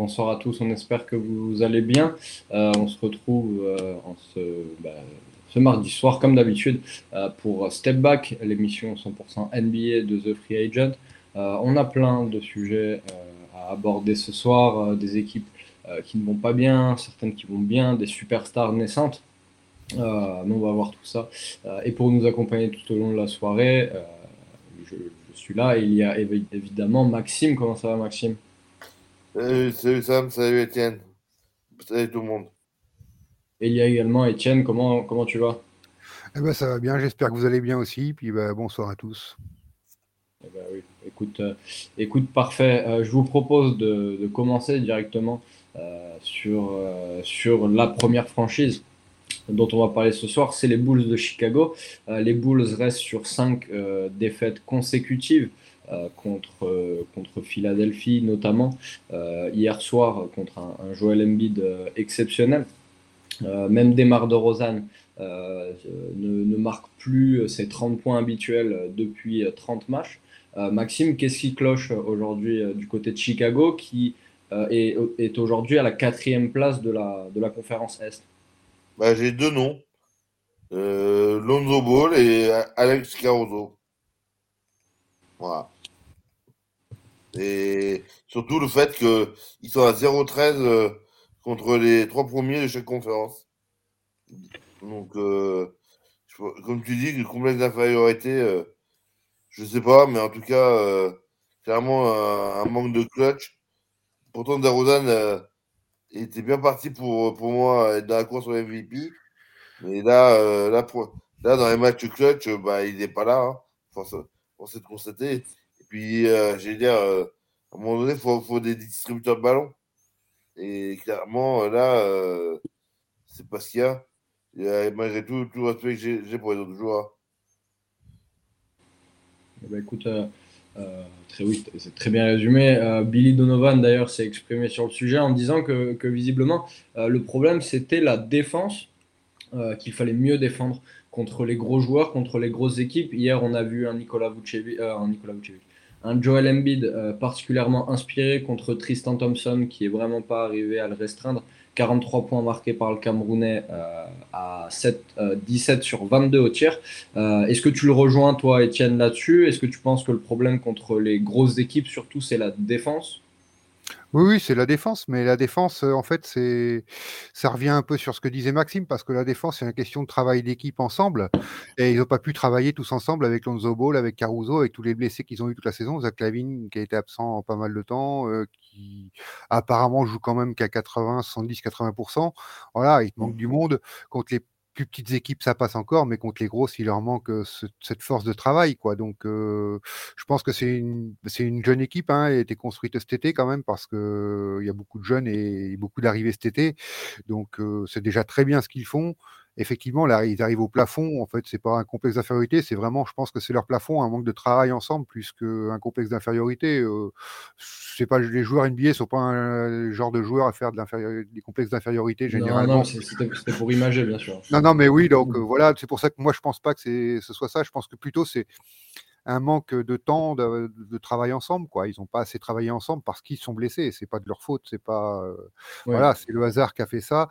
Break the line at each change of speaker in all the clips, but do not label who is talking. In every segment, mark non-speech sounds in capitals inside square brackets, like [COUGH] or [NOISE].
bonsoir à tous, on espère que vous allez bien. Euh, on se retrouve euh, bah, ce, mardi soir, comme d'habitude, euh, pour Step Back, l'émission 100% NBA de The Free Agent. on a plein de sujets à aborder ce soir, des équipes qui ne vont pas bien, certaines qui vont bien, des superstars naissantes. on va voir tout ça. et pour nous accompagner tout au long de la soirée, je, suis là il y a évidemment Maxime. Comment ça va, Maxime?
Salut, salut Sam, salut Étienne. Salut tout le monde.
Et il y a également Étienne, comment, comment tu vas?
Eh ben, Ça va bien, j'espère que vous allez bien aussi. Puis ben, bonsoir à tous.
Eh ben, oui. écoute, euh, écoute, parfait. Euh, je vous propose de, de commencer directement euh, sur, sur la première franchise dont on va parler ce soir, c'est les Bulls de Chicago. les Bulls restent sur cinq défaites consécutives. Euh, contre, euh, contre Philadelphie notamment, euh, hier soir contre un, un Joel Embiid exceptionnel. même Demar de Rosanne ne, ne, marque plus ses 30 points habituels depuis 30 matchs. Maxime, qu'est-ce qui cloche aujourd'hui du côté de Chicago qui est, est aujourd'hui à la quatrième place de la, de la conférence Est?
Bah, J'ai deux noms. Lonzo Ball et Alex Caruso. Voilà. Et surtout le fait qu'ils sont à 0-13 euh, contre les trois premiers de chaque conférence. Donc, euh, comme tu dis, le complexe d'infériorité, euh, je sais pas, mais en tout cas, clairement un, manque de clutch. Pourtant, DeRozan était bien parti pour, pour moi être dans la course au MVP. Mais là, là, dans les matchs clutch, bah, il n'est pas là. Hein, force, force de constater. Puis, euh, j'ai dire, euh, à un moment donné, il faut, faut, des distributeurs de ballons. Et clairement, euh, là, c'est pas ce qu'il y a. Et, malgré tout, tout respect que j'ai pour les autres joueurs.
Eh ben, écoute, très, c'est très bien résumé. Billy Donovan, d'ailleurs, s'est exprimé sur le sujet en disant que, que visiblement, le problème, c'était la défense, qu'il fallait mieux défendre contre les gros joueurs, contre les grosses équipes. Hier, on a vu un Nicolas Vucevic, un Nicolas Vucevic, un Joel Embiid euh, particulièrement inspiré contre Tristan Thompson qui est vraiment pas arrivé à le restreindre. 43 points marqués par le Camerounais euh, à 7, 17 euh, sur 22 au tir. Est-ce que tu le rejoins, toi, Étienne, là-dessus? Est-ce que tu penses que le problème contre les grosses équipes, surtout, c'est la défense?
Oui, oui, c'est la défense, mais la défense, en fait, c'est ça revient un peu sur ce que disait Maxime, parce que la défense, c'est une question de travail d'équipe ensemble, et ils n'ont pas pu travailler tous ensemble avec Lonzo Ball, avec Caruso, avec tous les blessés qu'ils ont eu toute la saison. Zach Lavine, qui a été absent pas mal de temps, qui apparemment joue quand même qu'à 80, 70, 80% Voilà, il manque du monde contre les petites équipes, ça passe encore, mais contre les grosses, il leur manque cette force de travail, quoi. Donc, je pense que c'est une, une jeune équipe, hein, elle a été construite cet été quand même, parce que il y a beaucoup de jeunes et beaucoup d'arrivées cet été. Donc, c'est déjà très bien ce qu'ils font effectivement, là, ils arrivent au plafond. En fait, c'est pas un complexe d'infériorité, c'est vraiment, je pense que c'est leur plafond, un manque de travail ensemble, plus qu'un complexe d'infériorité. Euh, c'est pas les joueurs NBA sont pas un genre de joueurs à faire de des complexes d'infériorité généralement. Non,
c'était pour imager, bien sûr.
Non, non, mais oui, donc euh, voilà, c'est pour ça que moi je pense pas que ce soit ça. Je pense que plutôt c'est un manque de temps de, travail ensemble. Quoi. Ils n'ont pas assez travaillé ensemble parce qu'ils sont blessés. C'est pas de leur faute. C'est pas euh, voilà, c'est le hasard qui a fait ça.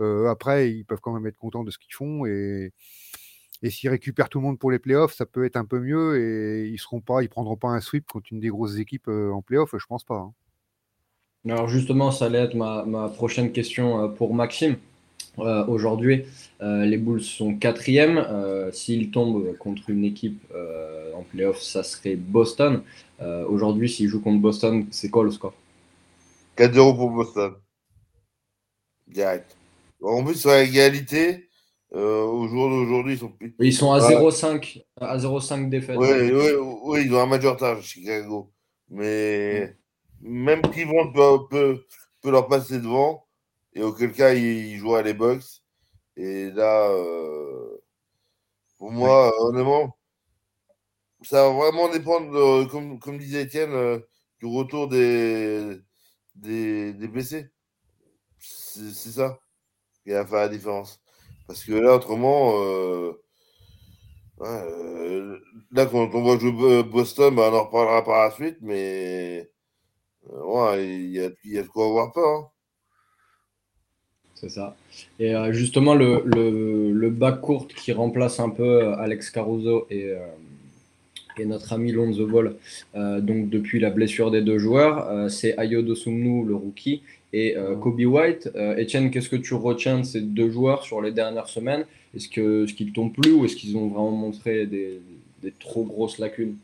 Euh, après, ils peuvent quand même être contents de ce qu'ils font et, et s'ils récupèrent tout le monde pour les playoffs, ça peut être un peu mieux et ils seront pas, ils prendront pas un sweep contre une des grosses équipes euh, en playoffs, je pense pas. Hein.
Alors justement, ça allait être ma, ma prochaine question euh, pour Maxime. Aujourd'hui, les Bulls sont quatrième. s'ils tombent contre une équipe en playoffs, ça serait Boston. Aujourd'hui, s'ils jouent contre Boston, c'est quoi le score
4-0 pour Boston. Direct. En plus, sur l'égalité, euh, au jour d'aujourd'hui, ils sont
Ils sont à 0,5 à 0,5 défaites.
Oui, oui, oui, ils ont un match de retard, Chicago. Mais même Cleveland peut, peut, peut, leur passer devant. Et auquel cas, ils, jouent à les Bucks. Et là, euh, pour moi, honnêtement, ça va vraiment dépendre, comme, comme disait Étienne, euh, du retour des, des, des blessés. C'est ça qui va faire la différence. Parce que là, autrement, euh, euh, là, quand on voit jouer Boston, bah, on en reparlera par la suite, mais ouais, il y a, de quoi avoir peur. Hein.
C'est ça. Et justement, le, le, le court qui remplace un peu Alex Caruso et, et notre ami Lonzo Ball, donc depuis la blessure des deux joueurs, c'est Ayo Dosumnu, le rookie, et Kobe White. Etienne, qu'est-ce que tu retiens de ces deux joueurs sur les dernières semaines? Est-ce qu'ils ce t'ont plu ou est-ce qu'ils ont vraiment montré des, des trop grosses lacunes?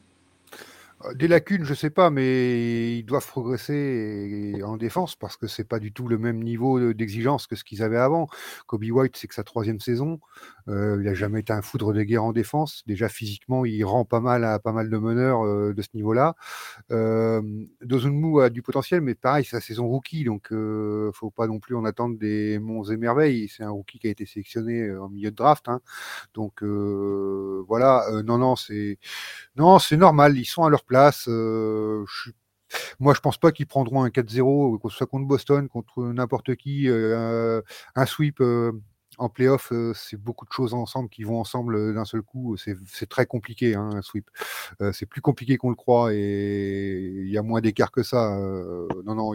Euh, des lacunes, je sais pas, mais ils doivent progresser en défense parce que c'est pas du tout le même niveau d'exigence que ce qu'ils avaient avant. Kobe White, c'est que sa troisième saison. Euh, il a jamais été un foudre de guerre en défense. Déjà physiquement, il rend pas mal à pas mal de meneurs euh, de ce niveau-là. Euh, Dozunmu a du potentiel, mais pareil, c'est sa saison rookie, donc euh, faut pas non plus en attendre des monts et merveilles. C'est un rookie qui a été sélectionné en milieu de draft, hein. donc voilà. non, non, c'est non, c'est normal. Ils sont à leur place. je suis moi, je pense pas qu'ils prendront un 4-0, que ce soit contre Boston, contre n'importe qui, un sweep en playoff, euh, c'est beaucoup de choses ensemble qui vont ensemble euh, d'un seul coup. C'est très compliqué, hein, un sweep. Euh, c'est plus compliqué qu'on le croit et il y a moins d'écart que ça. non, non,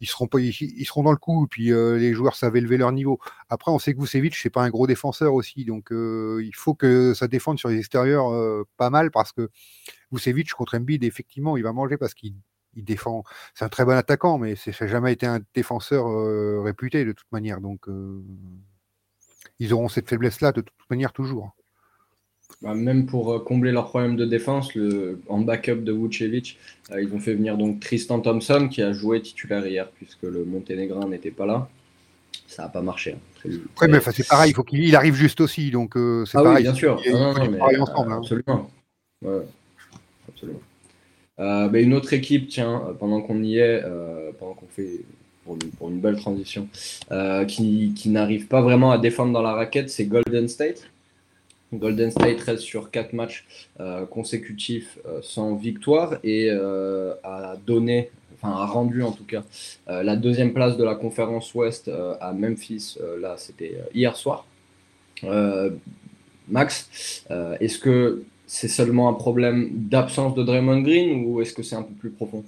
ils seront pas, ils, seront dans le coup. Puis les joueurs savent élever leur niveau. Après, on sait que Vucevic c'est pas un gros défenseur aussi, donc il faut que ça défende sur les extérieurs pas mal parce que Vucevic contre Embiid, effectivement, il va manger parce qu'il il défend. C'est un très bon attaquant, mais ça n'a jamais été un défenseur réputé de toute manière. Donc, ils auront cette faiblesse-là de toute manière toujours.
Bah, même pour euh, combler leur problème de défense, le, en backup de Vucevic, euh, ils ont fait venir donc Tristan Thompson qui a joué titulaire hier puisque le Monténégrin n'était pas là. Ça n'a pas marché.
Hein. mais c'est pareil, il faut qu'il arrive juste aussi, donc euh, c'est ah pareil.
Oui, bien sûr. ensemble, Absolument. absolument. Bah, une autre équipe, tiens, pendant qu'on y est, pendant qu'on fait pour une, belle transition, euh, qui, n'arrive pas vraiment à défendre dans la raquette, c'est Golden State. Golden State reste sur 4 matchs euh, consécutifs euh, sans victoire et a donné, enfin a rendu en tout cas, la deuxième place de la conférence Ouest à Memphis. là, c'était hier soir. Max, est-ce que c'est seulement un problème d'absence de Draymond Green ou est-ce que c'est un peu plus profond?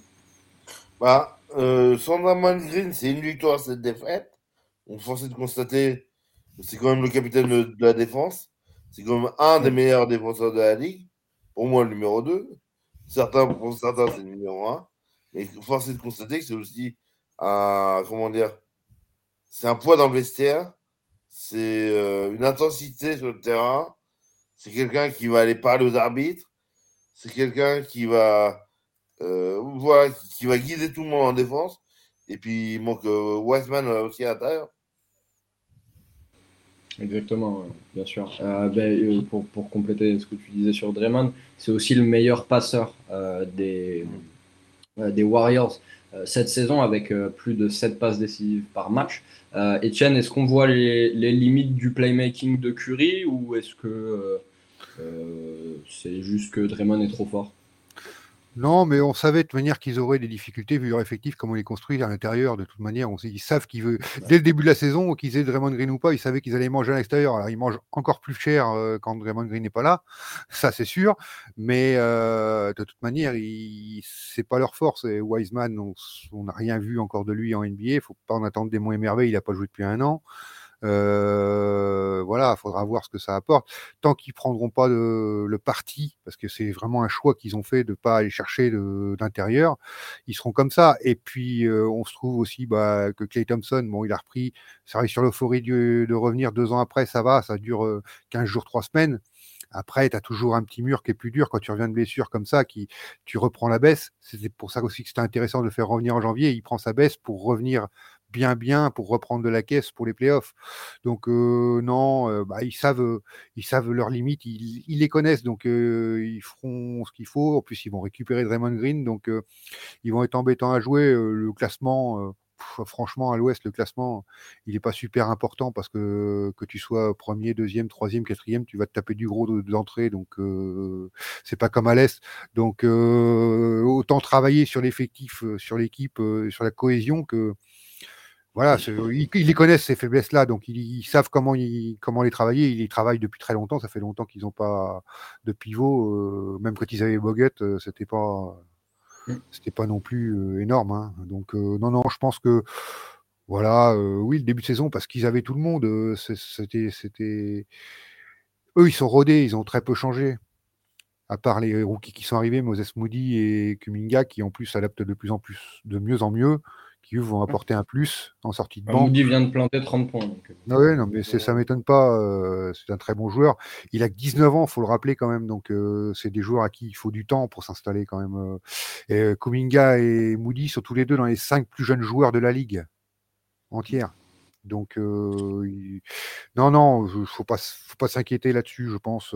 Bah, euh, Green, c'est une victoire, cette défaite. On force de constater que c'est quand même le capitaine de, la défense. C'est quand même un des meilleurs défenseurs de la ligue. Pour moi, le numéro 2. Certains, pour certains, c'est le numéro 1. Mais force de constater que c'est aussi un. Comment dire C'est un poids dans. C'est euh, une intensité sur le terrain. C'est quelqu'un qui va aller parler aux arbitres. C'est quelqu'un qui va euh, qui va guider tout le monde en défense. Et puis il manque euh, Wiseman euh, aussi à l'intérieur.
Exactement, bien sûr. Ben, pour, pour, compléter ce que tu disais sur Draymond, c'est aussi le meilleur passeur des, des Warriors cette saison avec plus de 7 passes décisives par match. Etienne, est-ce qu'on voit les, les, limites du playmaking de Curry ou est-ce que c'est juste que Draymond est trop fort?
Non, mais on savait de toute manière qu'ils auraient des difficultés vu leur effectif, comment les construire à l'intérieur. De toute manière, on, ils savent qu'ils veulent. Dès le début de la saison, qu'ils aient Draymond Green ou pas, ils savaient qu'ils allaient manger à l'extérieur. Alors, ils mangent encore plus cher euh, quand Draymond Green n'est pas là, [LAUGHS] ça c'est sûr. Mais euh, de toute manière, c'est pas leur force. Et Wiseman, on n'a rien vu encore de lui en NBA. Il faut pas en attendre des mots émerveillés. Il n'a pas joué depuis un an. Euh, voilà, il faudra voir ce que ça apporte. Tant qu'ils prendront pas le parti, parce que c'est vraiment un choix qu'ils ont fait de pas aller chercher d'intérieur, ils seront comme ça. Et puis euh, on se trouve aussi bah, que Clay Thompson, bon, il a repris, ça arrive sur l'euphorie de, de revenir deux ans après, ça va, ça dure 15 euh, jours, 3 semaines. Après, tu as toujours un petit mur qui est plus dur quand tu reviens de blessure comme ça, qui tu reprends la baisse. C'est pour ça aussi que c'était intéressant de faire revenir en janvier. Il prend sa baisse pour revenir bien bien pour reprendre de la caisse pour les playoffs. Donc non, bah, ils savent, ils savent leurs limites, ils, les connaissent, donc ils feront ce qu'il faut. En plus, ils vont récupérer Draymond Green, donc ils vont être embêtants à jouer. le classement. franchement, à l'Ouest, le classement, il n'est pas super important parce que que tu sois premier, deuxième, troisième, quatrième, tu vas te taper du gros d'entrée, donc c'est pas comme à l'Est. Donc autant travailler sur l'effectif, sur l'équipe, sur la cohésion que voilà, ils, les connaissent ces faiblesses-là, donc ils, savent comment, comment les travailler. Ils y travaillent depuis très longtemps. Ça fait longtemps qu'ils n'ont pas de pivot. Euh, même quand ils avaient Boguette, euh, c'était pas Mm. C'était pas non plus énorme. Hein. Donc, non, non, je pense que voilà, oui, le début de saison, parce qu'ils avaient tout le monde, c'était, c'était. Eux, ils sont rodés, ils ont très peu changé. À part les rookies qui sont arrivés, Moses Moody et Kuminga, qui en plus s'adaptent de plus en plus, de mieux en mieux, vont mmh. apporter un plus en sortie de banc.
Moody vient de planter 30 points. Donc...
Ah ouais, non, mais ça m'étonne pas. c'est un très bon joueur. Il a que 19 ans, il faut le rappeler quand même. Donc, c'est des joueurs à qui il faut du temps pour s'installer quand même. Et Kuminga et Moody sont tous les deux dans les 5 plus jeunes joueurs de la ligue entière. Donc, non, non, il ne faut pas, faut pas s'inquiéter là-dessus, je pense.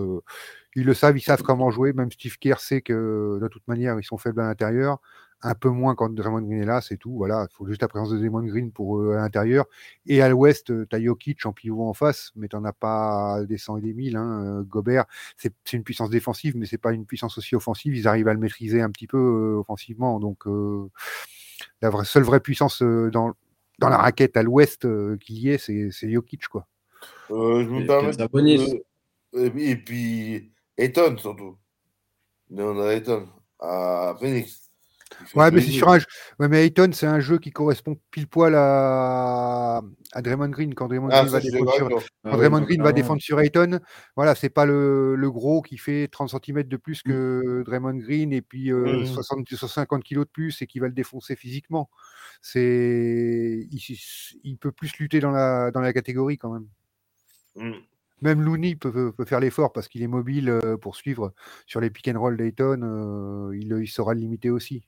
ils le savent, ils savent comment jouer. Même Steve Kerr sait que de toute manière, ils sont faibles à l'intérieur. Un peu moins quand Draymond Green est là, c'est tout. Voilà, il faut juste la présence de Draymond Green pour à l'intérieur. Et à l'ouest, tu as Jokic en pivot en face, mais tu n'en as pas des 100 et des 1000. Hein. Gobert, c'est une puissance défensive, mais c'est pas une puissance aussi offensive. Ils arrivent à le maîtriser un petit peu offensivement. Donc, la seule vraie puissance dans, dans la raquette à l'ouest euh, qu'il y ait, c'est Jokic, quoi.
Euh, je me permets. et puis, Eton, surtout. On a Eton à Phoenix.
Ouais, mais c'est sur un jeu. Ouais, mais Ayton, c'est un jeu qui correspond pile poil à, à Draymond Green. Quand Draymond ah, Green, va, défendre sur... Quand Draymond Green va défendre sur Ayton, voilà, c'est pas le, le, gros qui fait 30 cm de plus que Draymond Green et puis euh, 60, 50 kg de plus et qui va le défoncer physiquement. C'est, il, il, peut plus lutter dans la, dans la catégorie quand même. Mm. Même Looney peut, peut faire l'effort parce qu'il est mobile euh, pour suivre sur les pick and roll d'Ayton. Euh, il, il saura le limiter aussi.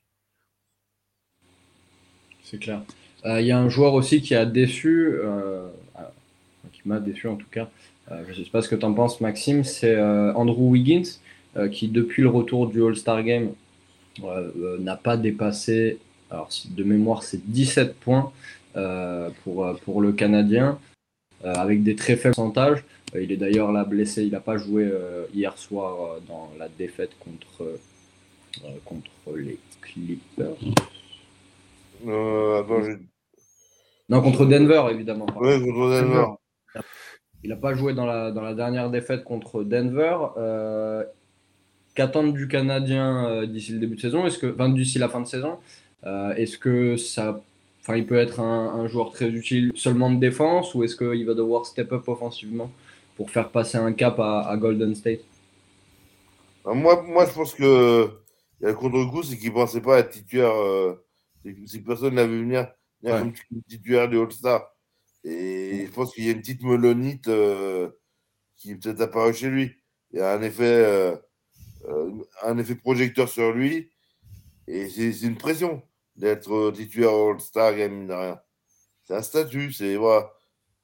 C'est clair. Euh, il y a un joueur aussi qui a déçu, qui m'a déçu en tout cas. je ne sais pas ce que tu en penses, Maxime. C'est Andrew Wiggins qui, depuis le retour du All-Star Game, n'a pas dépassé alors, de mémoire, c'est 17 points euh, pour, euh, pour le Canadien, euh, avec des très faibles pourcentages. il est d'ailleurs là blessé, il n'a pas joué hier soir dans la défaite contre, contre les Clippers. Non, contre Denver, évidemment.
Oui, contre Denver.
Il n'a pas joué dans la, dans la dernière défaite contre Denver. Qu'attendre du Canadien d'ici le début de saison? Est-ce que, enfin, d'ici la fin de saison euh, est-ce que ça, enfin, il peut être un, joueur très utile seulement de défense ou est-ce qu'il va devoir step up offensivement pour faire passer un cap à, Golden State?
Euh, moi, moi, je pense que il y a le contre-coup, c'est qu'il ne pensait pas être titulaire. Euh, si personne ne vu venir, venir comme titulaire du All-Star. Et je pense qu'il y a une petite melonite qui est peut-être apparue chez lui. Il y a un effet, un effet projecteur sur lui. Et c'est une pression d'être titulaire All-Star Game, de rien. C'est un statut, c'est. Voilà.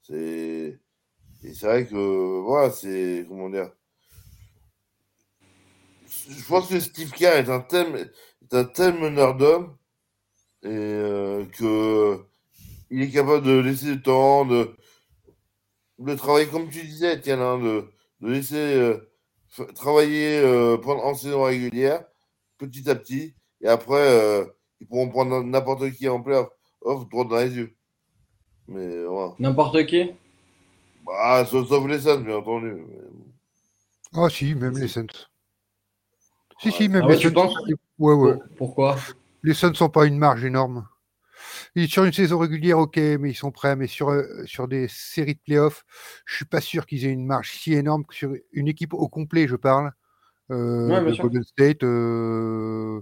C'est. C'est vrai que. Voilà, c'est. Comment dire Je pense que Steve Kerr est un tel, est un tel meneur d'hommes et euh, que il est capable de laisser le temps, de, travailler comme tu disais, tiens, hein, de, de, laisser euh, travailler euh, en saison régulière, petit à petit, et après, euh, ils pourront prendre n'importe qui en playoff, off, droit dans les yeux. Mais voilà.
N'importe qui?
Bah, sauf, les Suns, bien entendu.
Ah, si, même les Suns. Si, si, même ah les Suns. Ouais, ouais.
Pourquoi?
Les Suns sont pas une marge énorme. sur une saison régulière, ok, mais ils sont prêts. Mais sur, euh, sur des séries de playoffs, je suis pas sûr qu'ils aient une marge si énorme que sur une équipe au complet, je parle. Euh, de Golden State, euh,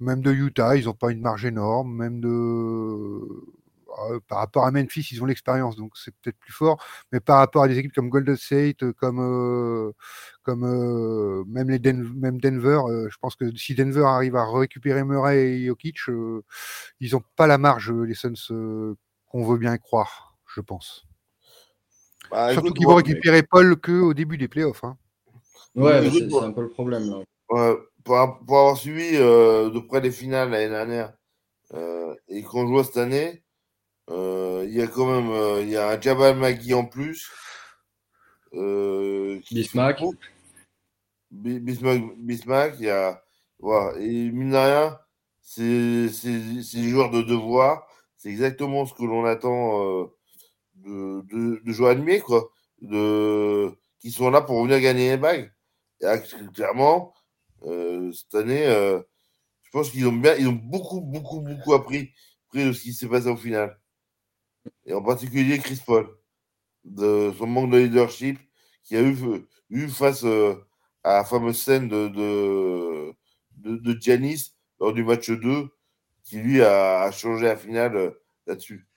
même de Utah, ils n'ont pas une marge énorme, même de ah, par rapport à Memphis, ils ont l'expérience, donc c'est peut-être plus fort. Mais par rapport à des équipes comme Golden State, comme, euh, comme même, les même Denver, je pense que si Denver arrive à récupérer Murray et Jokic, ils n'ont pas la marge, les Suns, qu'on veut bien croire, je pense. Bah, Surtout qu'ils vont récupérer Paul que au début des playoffs. Hein.
Ouais, c'est un peu le problème.
Là. pour, avoir suivi euh, de près les finales l'année dernière euh, et qu'on joue cette année, euh, il y a quand même il y a un Jabal Magui en plus.
Bismack.
Bismack, Bismack, il y a. Voilà. Et mine de rien, c'est des joueurs de devoir. C'est exactement ce que l'on attend de, de, de joueurs animés, quoi. De, qui sont là pour venir gagner les bagues. Et clairement, euh, cette année, euh, je pense qu'ils ont bien, ils ont beaucoup, beaucoup, beaucoup appris, de ce qui s'est passé au final. Et en particulier Chris Paul, de son manque de leadership qui a eu, eu face euh, à la fameuse scène de, de, de, lors du match 2, qui lui a, changé la finale euh, là-dessus.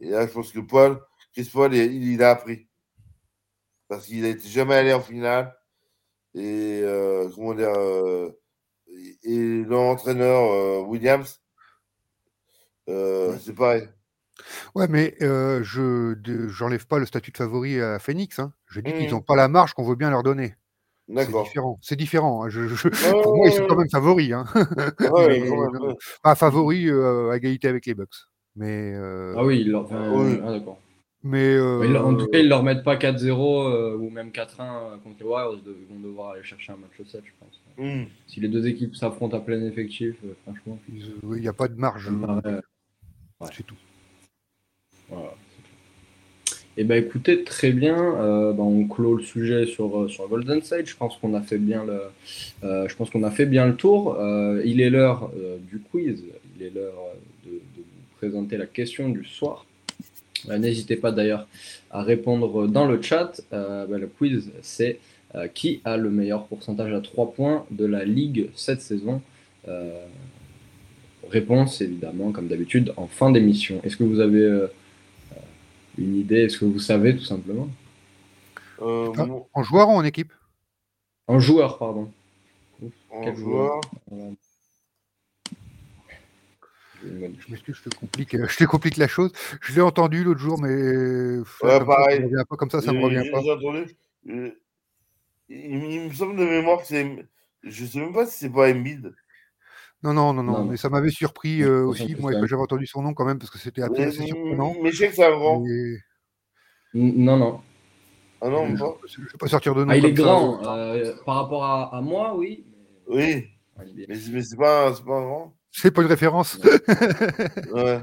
Et là, je pense que Paul, Chris Paul, il, il a appris. Parce qu'il n'était jamais allé en finale. Et euh, comment dire, et l'entraîneur Williams, c'est pareil.
Ouais, mais je j'enlève pas le statut de favori à Phoenix. Hein. Je dis qu'ils n'ont mmh. pas la marge qu'on veut bien leur donner. C'est différent. C'est différent. Hein. pour moi, ils sont quand même favoris. Hein. pas favoris à égalité avec les Bucks. Mais
ah oui, leur... ah, d'accord.
Mais
en tout cas, ils ne leur mettent pas 4-0 ou même 4-1 contre les Warriors. Ils vont devoir aller chercher un match 7, je pense. Mmh. Si les deux équipes s'affrontent à plein effectif, franchement.
Il n'y a pas de marge. C'est tout.
Voilà. Et eh ben écoutez, très bien. Euh, ben, on clôt le sujet sur, euh, sur Golden State. Je pense qu'on a fait bien le, euh, je pense qu'on a fait bien le tour. il est l'heure du quiz. Il est l'heure de, vous présenter la question du soir. N'hésitez pas d'ailleurs à répondre dans le chat. Ben, le quiz, c'est qui a le meilleur pourcentage à 3 points de la ligue cette saison? Réponse évidemment, comme d'habitude, en fin d'émission. Est-ce que vous avez une idée? Est-ce que vous savez tout simplement?
Euh, En joueur ou en équipe?
En joueur, pardon.
En joueur?
Je m'excuse, je te complique, je te complique la chose. Je l'ai entendu l'autre jour, mais
ouais, pareil.
Ça, pas, comme ça, ça me revient pas.
Entendu. Il, il, me semble de mémoire que c'est. Je sais même pas si c'est pas Embiid.
Non, non, non, non, mais ça m'avait surpris euh, aussi. Moi, j'avais entendu son nom quand même parce que c'était assez surprenant.
Mais je sais que c'est un grand.
Non, non.
Ah non, je
ne vais pas sortir de nom.
Ah, il est grand. Euh, par rapport à, à, moi, oui.
Oui. Mais, mais c'est pas, pas un grand.
C'est pas une référence.
ouais.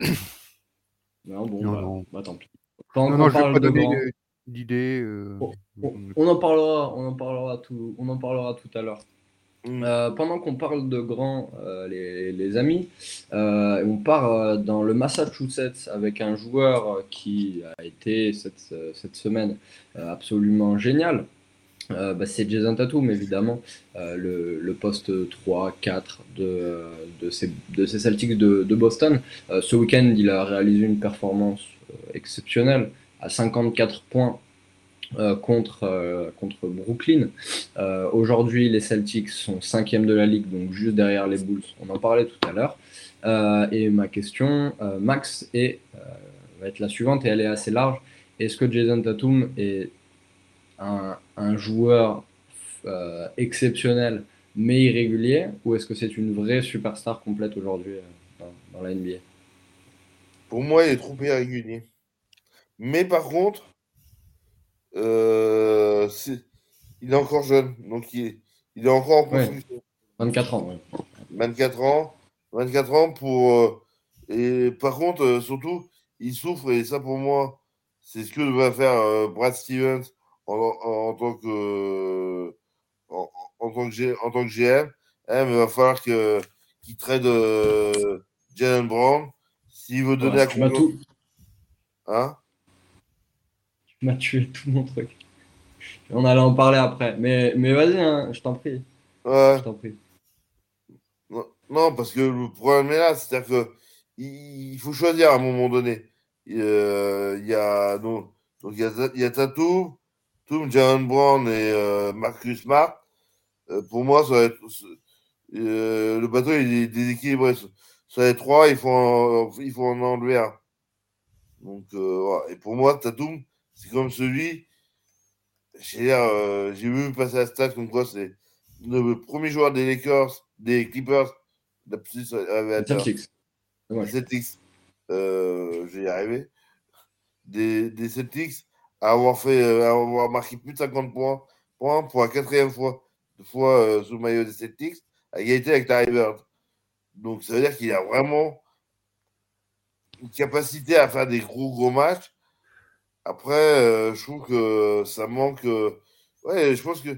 [COUGHS]
non, bon, non, bah, non. Bah, tant pis.
Quand non, non, je vais pas donner. Euh,
on, en parlera, on en parlera tout, on en parlera tout à l'heure. Euh, pendant qu'on parle de grands, euh, les, amis, on part dans le Massachusetts avec un joueur qui a été cette, cette semaine absolument génial. Bah, c'est Jason Tatum, évidemment, le, le, poste 3-4 de, de, ces, Celtics de, Boston. ce week-end, il a réalisé une performance exceptionnelle à 54 points euh, contre, euh, contre Brooklyn. Euh, aujourd'hui, les Celtics sont cinquième de la ligue, donc juste derrière les Bulls. On en parlait tout à l'heure. et ma question, Max, est, va être la suivante et elle est assez large. Est-ce que Jason Tatum est un, un joueur exceptionnel mais irrégulier ou est-ce que c'est une vraie superstar complète aujourd'hui dans, dans la NBA
Pour moi, il est trop irrégulier. Mais par contre, euh, il est encore jeune, donc il est, il est encore en construction.
24 ans,
24 ans, 24 ans pour. Euh, et par contre, euh, surtout, il souffre, et ça pour moi, c'est ce que va faire Brad Stevens en, tant que. En, tant que, en tant que GM, hein, il va falloir qu'il trade Jalen Brown s'il veut donner à
tout.
Hein
m'a tué [LAUGHS] tout mon truc. On allait en parler après. Mais, mais vas-y, hein, je t'en prie.
Ouais.
Je t'en prie.
Non, parce que le problème est là, c'est-à-dire que il faut choisir à un moment donné. Il y a donc, donc il y a, il y a Tatou, Toum, Jaron Brown et euh, Marcus Smart. Euh, pour moi, ça va être, euh, le bateau il est déséquilibré. Ça va être trois, il faut en, il faut en enlever un. Donc, voilà. Et pour moi, Tatum, c'est comme celui. J'ai vu passer la stat comme quoi c'est le premier joueur des Lakers, des Clippers, la plus
Celtics.
Ouais. Celtics. Euh, je vais y arriver. Des, des Celtics à avoir fait, euh, avoir marqué plus de 50 points, points pour la quatrième fois, fois euh, sous le maillot des Celtics, à égalité avec Larry Bird. Donc ça veut dire qu'il a vraiment une capacité à faire des gros gros matchs après, euh, je trouve que ça manque. Euh, ouais, je pense que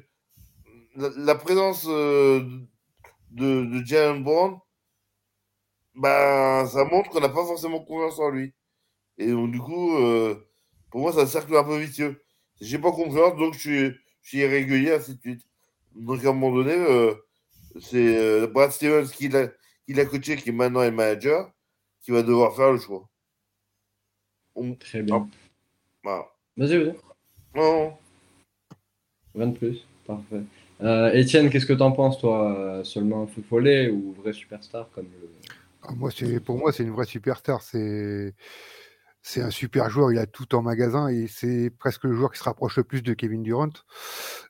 la, présence de, de Jalen Brown, ben, ça montre qu'on n'a pas forcément confiance en lui. Et donc, du coup, pour moi, c'est un cercle un peu vicieux. J'ai pas confiance, donc je suis, je suis irrégulier, ainsi de suite. Donc, à un moment donné, euh, c'est Brad Stevens qui l'a coaché, qui maintenant est manager, qui va devoir faire le choix.
Très bien. Vas-y, vas-y.
Non.
Rien de plus. Parfait. Euh, Étienne, qu'est-ce que tu en penses, toi Seulement un footballé ou vrai superstar comme
ah, moi, Pour moi, c'est une vraie superstar. C'est c'est un super joueur, il a tout en magasin et c'est presque le joueur qui se rapproche le plus de Kevin Durant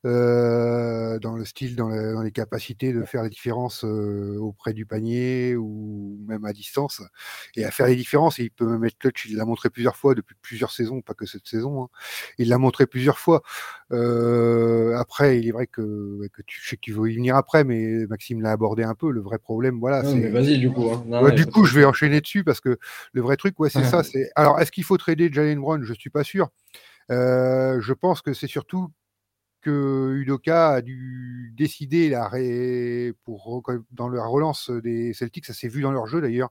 euh, dans le style, dans, les capacités de faire la différence euh, auprès du panier ou même à distance et à faire les différences. il peut même être clutch, il l'a montré plusieurs fois depuis plusieurs saisons, pas que cette saison. Hein. Il l'a montré plusieurs fois. Euh, après, il est vrai que, que tu, je sais que tu veux y venir après, mais Maxime l'a abordé un peu. Le vrai problème, voilà.
Vas-y, du coup.
Hein. du coup, je vais enchaîner dessus parce que le vrai truc, ouais, c'est ça. C'est alors est-ce qu'il faut trader Jalen Brown? Je ne suis pas sûr. Euh, je pense que c'est surtout que Udoka a dû décider pour, dans la relance des Celtics, ça s'est vu dans leur jeu d'ailleurs.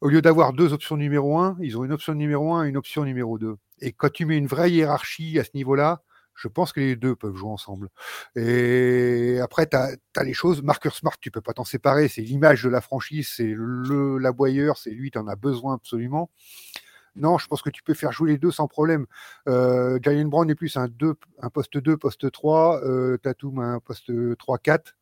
Au lieu d'avoir deux options numéro un, ils ont une option numéro un et une option numéro 2. Et quand tu mets une vraie hiérarchie à ce niveau-là, je pense que les deux peuvent jouer ensemble. Et après, tu as, les choses. Marcus Smart, tu peux pas t'en séparer. C'est l'image de la franchise, c'est le l'aboyeur, c'est lui, tu en as besoin absolument. Non, je pense que tu peux faire jouer les deux sans problème. Euh, Jalen Brown est plus un, un poste 2, poste 3, euh, Tatum un poste 3-4.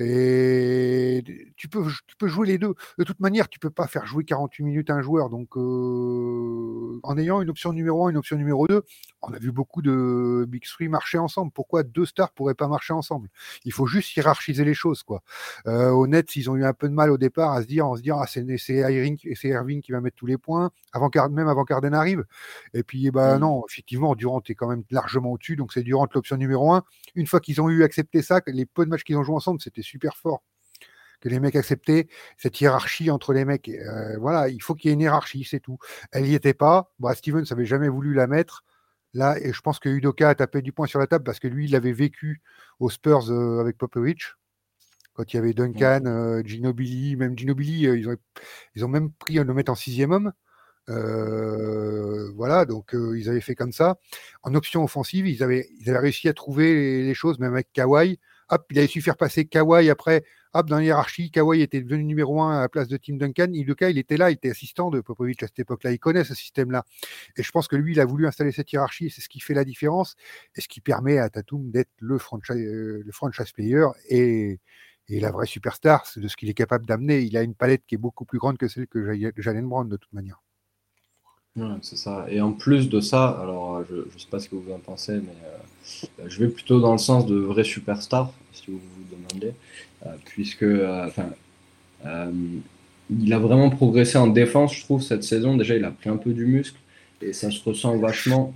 Et tu peux, tu peux jouer les deux. De toute manière, tu peux pas faire jouer 48 minutes un joueur. Donc, euh, en ayant une option numéro 1, une option numéro 2, on a vu beaucoup de Big Three marcher ensemble. Pourquoi deux stars pourraient pas marcher ensemble? Il faut juste hiérarchiser les choses. Quoi. Euh, au Nets, ils ont eu un peu de mal au départ à se dire, en se dire, ah, c'est Irving, Irving qui va mettre tous les points, avant, même avant qu'Arden arrive. Et puis, eh ben, mmh. non, effectivement, Durant est quand même largement au-dessus. Donc, c'est Durant l'option numéro 1. Une fois qu'ils ont eu accepté ça, les peu de matchs qu'ils ont joué ensemble, c'était super fort que les mecs acceptaient cette hiérarchie entre les mecs. Euh, voilà, il faut qu'il y ait une hiérarchie, c'est tout. Elle n'y était pas. Bon, Steven n'avait jamais voulu la mettre. Là, et je pense que Udoka a tapé du poing sur la table parce que lui, il l'avait vécu aux Spurs euh, avec Popovich. Quand il y avait Duncan, euh, Ginobili, même Ginobili, ils, ont, ils ont même pris à le mettre en sixième homme. voilà, donc ils avaient fait comme ça. En option offensive, ils avaient, ils avaient réussi à trouver les, les choses, même avec Kawhi. Hop, il avait su faire passer Kawhi après. Hop, dans la hiérarchie, Kawhi était devenu numéro un à la place de Tim Duncan. Idoka, il était là, il était assistant de Popovic à cette époque-là. Il connaît ce système-là. Et je pense que lui, il a voulu installer cette hiérarchie. C'est ce qui fait la différence et ce qui permet à Tatum d'être le franchise, euh, franchise player et, et la vraie superstar de ce qu'il est capable d'amener. Il a une palette qui est beaucoup plus grande que celle que Jalen Brown de toute manière.
C'est ça. Et en plus de ça, alors je ne sais pas ce que vous en pensez, mais euh, euh, je vais plutôt dans le sens de vrai superstar, si vous vous demandez, euh, puisque euh, il a vraiment progressé en défense, je trouve, cette saison. Déjà, il a pris un peu du muscle et ça se ressent vachement.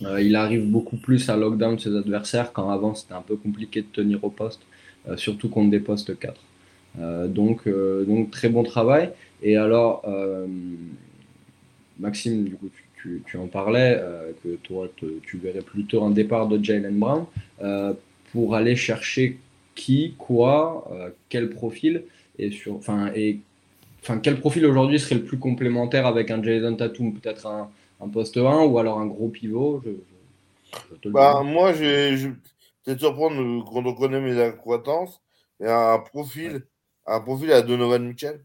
il arrive beaucoup plus à lockdown ses adversaires quand avant c'était un peu compliqué de tenir au poste, surtout contre des postes 4. donc, donc, très bon travail. Et alors, Maxime, du coup, tu tu, en parlais, euh, que toi, tu verrais plutôt un départ de Jalen Brown. Euh, pour aller chercher qui, quoi, euh, quel profil et sur, enfin, et enfin, quel profil aujourd'hui serait le plus complémentaire avec un Jason Tatum, peut-être un, un, poste 1 ou alors un gros pivot
bah, Moi, je, je peut-être surprendre quand on connaît mes acquaintances, et un profil, un profil à Donovan Mitchell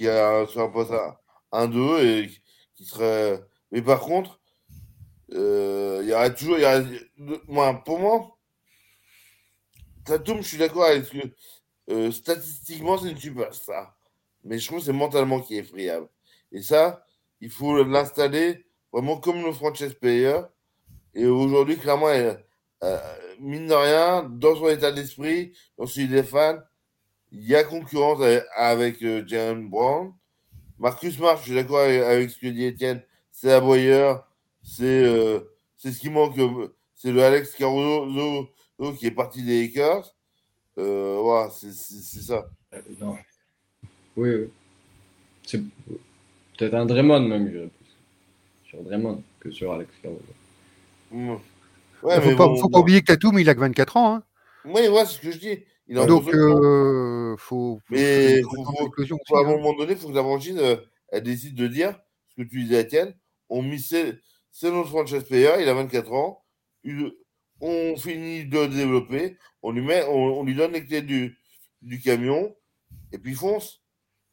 qui a sur un poste à, un d'eux et qui serait. Mais par contre, euh, il y aurait toujours. Y aurait... Moi, pour moi, Tatum, je suis d'accord avec que euh, statistiquement, c'est une superstar. Mais je trouve c'est mentalement qui est friable. Et ça, il faut l'installer vraiment comme le franchise player. Et aujourd'hui, clairement, euh, mine de rien, dans son état d'esprit, dans celui des fans, il y a concurrence avec, avec euh, Brown. Marcus March, je suis d'accord avec, ce que dit Étienne, c'est aboyeur, c'est euh, ce qui manque, c'est le Alex Caruso qui est parti des Lakers. Euh, voilà, c'est ça.
Euh, non. Oui, oui. C'est peut-être un Draymond même, je plus. Sur Draymond que sur Alex Caruso.
Ouais,
Il faut,
mais
pas,
bon,
faut pas oublier que Tatum, il a que 24 ans. Hein.
Oui, ouais, c'est ce que je dis. Il a
Donc, euh, faut, faut-
Mais
faut
faut- à un
hein.
moment donné, il faut que la franchise elle décide de dire ce que tu disais, Étienne. On mis c'est notre franchise player, il a 24 ans. il- on finit de le développer, on lui, met, on, on lui donne les clés du, du camion, et puis il fonce.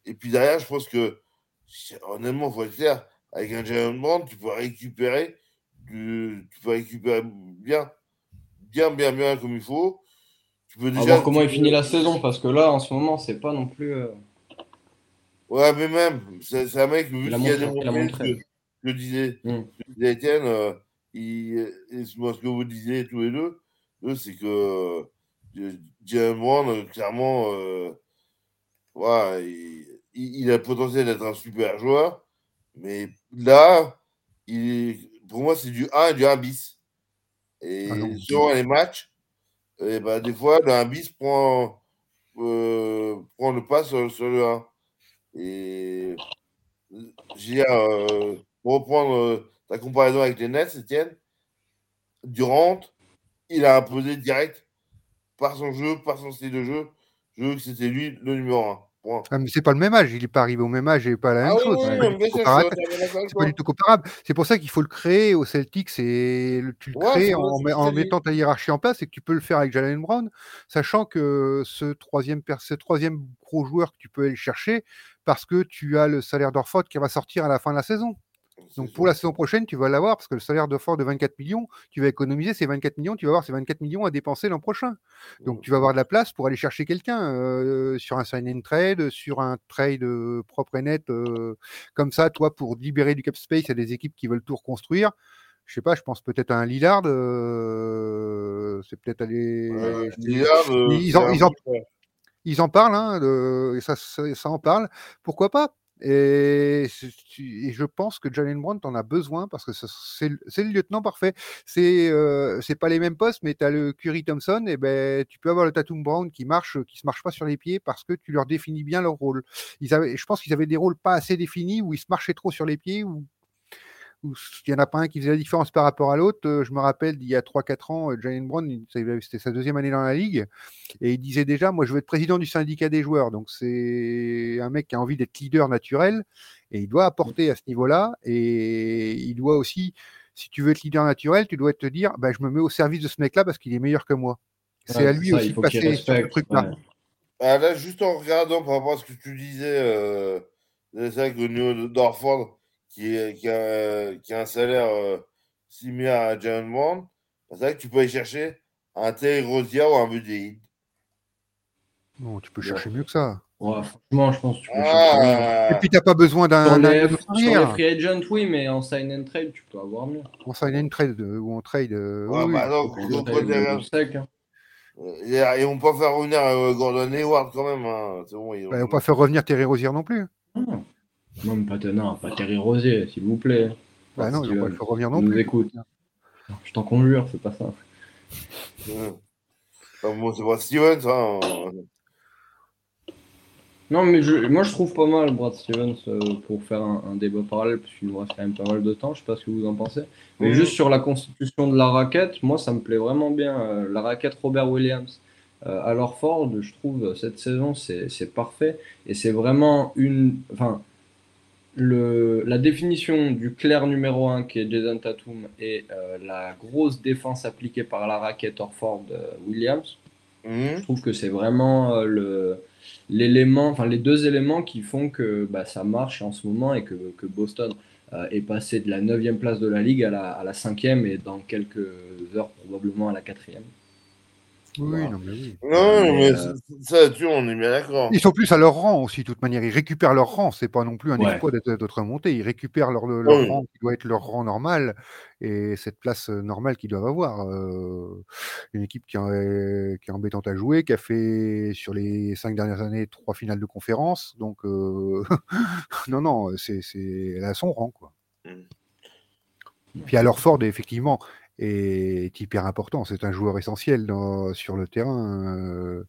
Et puis derrière, je pense que, honnêtement, il faut être clair, avec un Jalen Brown, tu peux récupérer, du, tu peux récupérer bien, bien, bien, bien comme il faut. Tu peux
On va
déjà.
voir comment il finit la saison, parce que là, en ce moment, c'est pas non plus. euh,
Ouais, mais même, c'est c'est un mec, vu
Il a
qu'il a
montré- il a
démontré
montré.
ce que je disais,
Mm.
que disait Étienne, euh, il, et ce moi, ce que vous disiez tous les deux, eux, c'est que euh, Jalen Brown, euh, clairement, euh, ouais, il, il- il a le potentiel d'être un super joueur, mais là, il est- pour moi, c'est du 1 et du 1 bis. Et
Ah non.
selon les matchs, et ben, des fois, le 1 bis prend, euh, prend le pas sur, sur le 1. Et je veux dire, euh, pour reprendre euh, ta comparaison avec les Nets, Etienne, Durant, il a imposé direct par son jeu, par son style de jeu, je veux que c'était lui le numéro 1.
Ah, mais c'est pas le même âge, il est pas arrivé au même âge et pas la même
Ah oui,
chose.
oui,
c'est
oui,
pas du tout comparable. C'est pas
toi.
du tout comparable. C'est pour ça qu'il faut le créer au Celtics et le- tu le
Ouais,
crées
c'est
en,
c'est
mettant ta hiérarchie en place et que tu peux le faire avec Jalen Brown, sachant que ce troisième, ce troisième gros joueur que tu peux aller chercher parce que tu as le salaire d'Orford qui va sortir à la fin de la saison. Donc pour la saison prochaine, tu vas l'avoir parce que le salaire d'Orford de 24 millions, tu vas économiser ces 24 millions, tu vas avoir ces 24 millions à dépenser l'an prochain. Donc tu vas avoir de la place pour aller chercher quelqu'un euh, sur un sign and trade, sur un trade euh, propre et net, euh, comme ça, toi, pour libérer du cap space à des équipes qui veulent tout reconstruire. Je sais pas, je pense peut-être à un Lillard. c'est peut-être aller.
Lillard,
ils en-
un
ils en-
peu- ouais.
ils en parlent, hein, de- et ça, ça, ça en parle. Pourquoi pas? Et, je pense que Jalen Brown t'en a besoin parce que c'est le lieutenant parfait. C'est euh, pas les mêmes postes, mais tu as le Curry Thompson, et ben tu peux avoir le Tatum Brown qui marche, qui se marche pas sur les pieds parce que tu leur définis bien leur rôle. Ils avaient, je pense qu'ils avaient des rôles pas assez définis où ils se marchaient trop sur les pieds, où où il n'y en a pas un qui faisait la différence par rapport à l'autre. Euh, Je me rappelle d'il y a 3-4 ans, euh, Jalen Brown, c'était sa deuxième année dans la ligue, et il disait déjà, moi je veux être président du syndicat des joueurs. Donc c'est un mec qui a envie d'être leader naturel, et il doit apporter à ce niveau-là, et il doit aussi, si tu veux être leader naturel, tu dois te dire, bah, je me mets au service de ce mec-là parce qu'il est meilleur que moi. C'est
Ouais,
à lui
ça,
aussi de passer sur ce truc-là.
ouais.
Ah, là, juste en regardant par rapport à ce que tu disais, euh, c'est vrai niveau de- d'Orford, qui, est- qui, a, qui a un salaire euh, similaire à Jalen Brown, c'est vrai que tu peux aller chercher un Terry Rozier ou un Buddy.
Non, tu peux
Ouais.
chercher mieux que ça.
Ouais, franchement, je pense que tu peux chercher mieux.
Ah,
Et puis t'as pas besoin d'un
Sur les, sur les free agent, oui, mais en sign and trade, tu peux avoir mieux.
On sign and trade euh, ou on trade. euh,
Ouais,
oui,
bah non, on
sec, hein.
Et, et on peut faire revenir euh, Gordon Hayward quand même. Hein. C'est bon, ils
Bah, on va pas faire revenir Terry Rozier non plus.
Non, pas, non, pas Terry Rosier, s'il vous plaît.
Bah non, ils vont pas
Steven,
le faire revenir
tu
non
nous
plus.
écoutes. Je t'en conjure, c'est pas ça.
Bon, c'est pas Stevens. Hein.
Non, mais je, moi je trouve pas mal Brad Stevens euh, pour faire un, un débat parallèle, parce qu'il nous reste quand même pas mal de temps, je sais pas ce que vous en pensez. Mais
Mhm.
juste sur la constitution de la raquette, moi ça me plaît vraiment bien. euh, la raquette Robert Williams euh, à l'Orford, je trouve euh, cette saison c'est c'est parfait. Et c'est vraiment une. Enfin, le, la définition du clair numéro 1 qui est Jason Tatum et euh, la grosse défense appliquée par la raquette Orford euh, Williams,
Mhm.
je trouve que c'est vraiment euh, le, l'élément, enfin les deux éléments qui font que bah, ça marche en ce moment et que, que Boston est passé de la 9 place de la ligue à la, à la 5e et dans quelques heures probablement à la 4e.
Oui,
Voilà.
non, mais oui.
Non,
Mais,
mais
euh,
ça là-dessus, on est bien d'accord.
Ils sont plus à leur rang aussi, de toute manière. Ils récupèrent leur rang. C'est pas non plus un
Ouais.
exploit d'être d'être remonté. Ils récupèrent leur, leur
Oui.
rang qui doit être leur rang normal et cette place euh, normale qu'ils doivent avoir. Euh, une équipe qui est, qui est embêtante à jouer, qui a fait sur les cinq dernières années trois finales de conférence. Donc, euh, [LAUGHS] non, non, c'est c'est- elle a son rang. Quoi.
Mm.
Puis alors Ford, effectivement, est hyper important. C'est un joueur essentiel dans- sur le terrain. euh,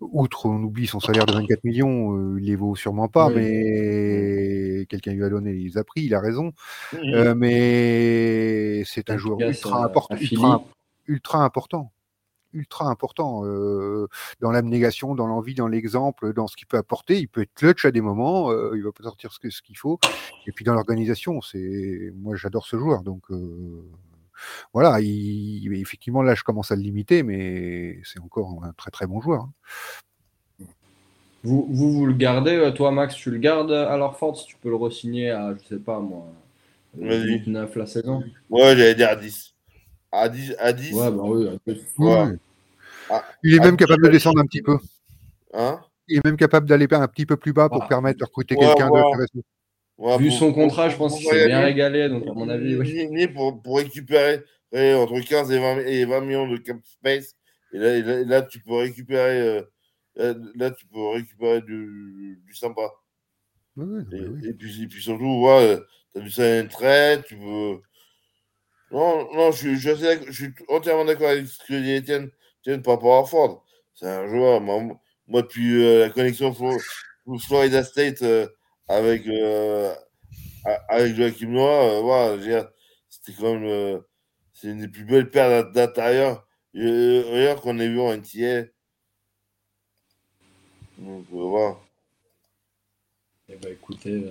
outre, on oublie son salaire de 24 millions, euh, il les vaut sûrement pas,
Oui.
mais quelqu'un lui a donné, il les a pris, il a raison. Euh, mais c'est un joueur
cas,
ultra
Philly,
ultra- ultra important ultra important euh, dans l'abnégation, dans l'envie, dans l'exemple, dans ce qu'il peut apporter. Il peut être clutch à des moments, euh, il va pas sortir ce, ce qu'il faut. Et puis dans l'organisation, c'est moi j'adore ce joueur. Donc euh, voilà, il, effectivement là je commence à le limiter, mais c'est encore un très très bon joueur. Hein.
Vous, vous, vous, le gardez, toi Max, tu le gardes à l'Orford si tu peux le re-signer à, je sais pas moi, 9 la saison
Ouais, j'allais dire à 10. À 10, à 10
Ouais, bah oui,
ouais. Ah, il est même capable de descendre un petit peu.
Hein?
Il est même capable d'aller un petit peu plus bas pour ah. permettre de recruter quelqu'un
de Vu son contrat, je pense qu'il s'est bien régalé. Donc, à mon avis,
oui. pour, pour, récupérer entre 15 et 20, et 20, millions de cap space. Et là, là, tu peux récupérer, euh, là, tu peux récupérer du, du sympa.
Oui,
et, et, puis, et, puis, surtout, ouais, tu as du salarié trait, tu peux. Non, non, je, je, je suis entièrement d'accord avec ce que dit Étienne par rapport à Ford. C'est un joueur. Moi, moi depuis euh, la connexion Florida State euh, avec, euh, avec Joachim Noah, voilà, c'était quand même c'est une des plus belles paires d'intérieur qu'on ait vu en NTA. Donc voilà.
Eh ben, écoutez,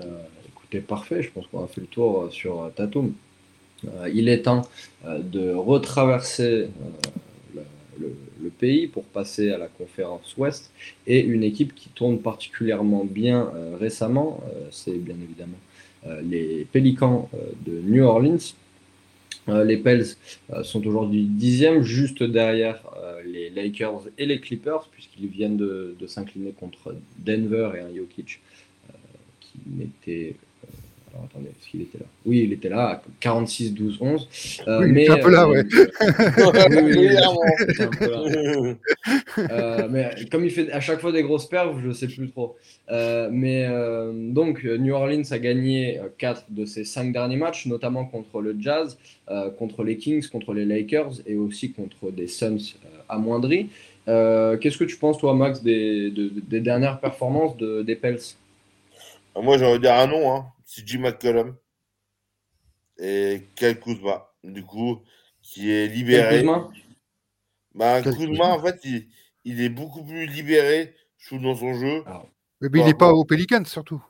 écoutez, parfait. Je pense qu'on a fait le tour sur Tatum. il est temps de retraverser le, pays pour passer à la conférence Ouest. Et une équipe qui tourne particulièrement bien euh, récemment, euh, c'est bien évidemment euh, les Pélicans de New Orleans. les Pels sont aujourd'hui dixième, juste derrière les Lakers et les Clippers, puisqu'ils viennent de, de s'incliner contre Denver et un Jokic qui n'était attendez, est-ce qu'il était là? Oui, il était là, 46, 12, 11.
Euh, oui, mais, un peu là, ouais.
mais comme il fait à chaque fois des grosses perfs, je ne sais plus trop. Euh, mais euh, donc, New Orleans a gagné 4 de ses 5 derniers matchs, notamment contre le Jazz, contre les Kings, contre les Lakers et aussi contre des Suns amoindris. Qu'est-ce que tu penses, toi, Max, des, des dernières performances de, des Pels?
Moi, j'ai envie de dire un nom. Hein c'est Jim McCollum et Kyle Kuzma, du coup, qui est libéré. Kuzma? Bah, Kuzma, en fait, il, est beaucoup plus libéré, je trouve, dans son jeu.
Ah. Mais il n'est pas au Pelicans, surtout.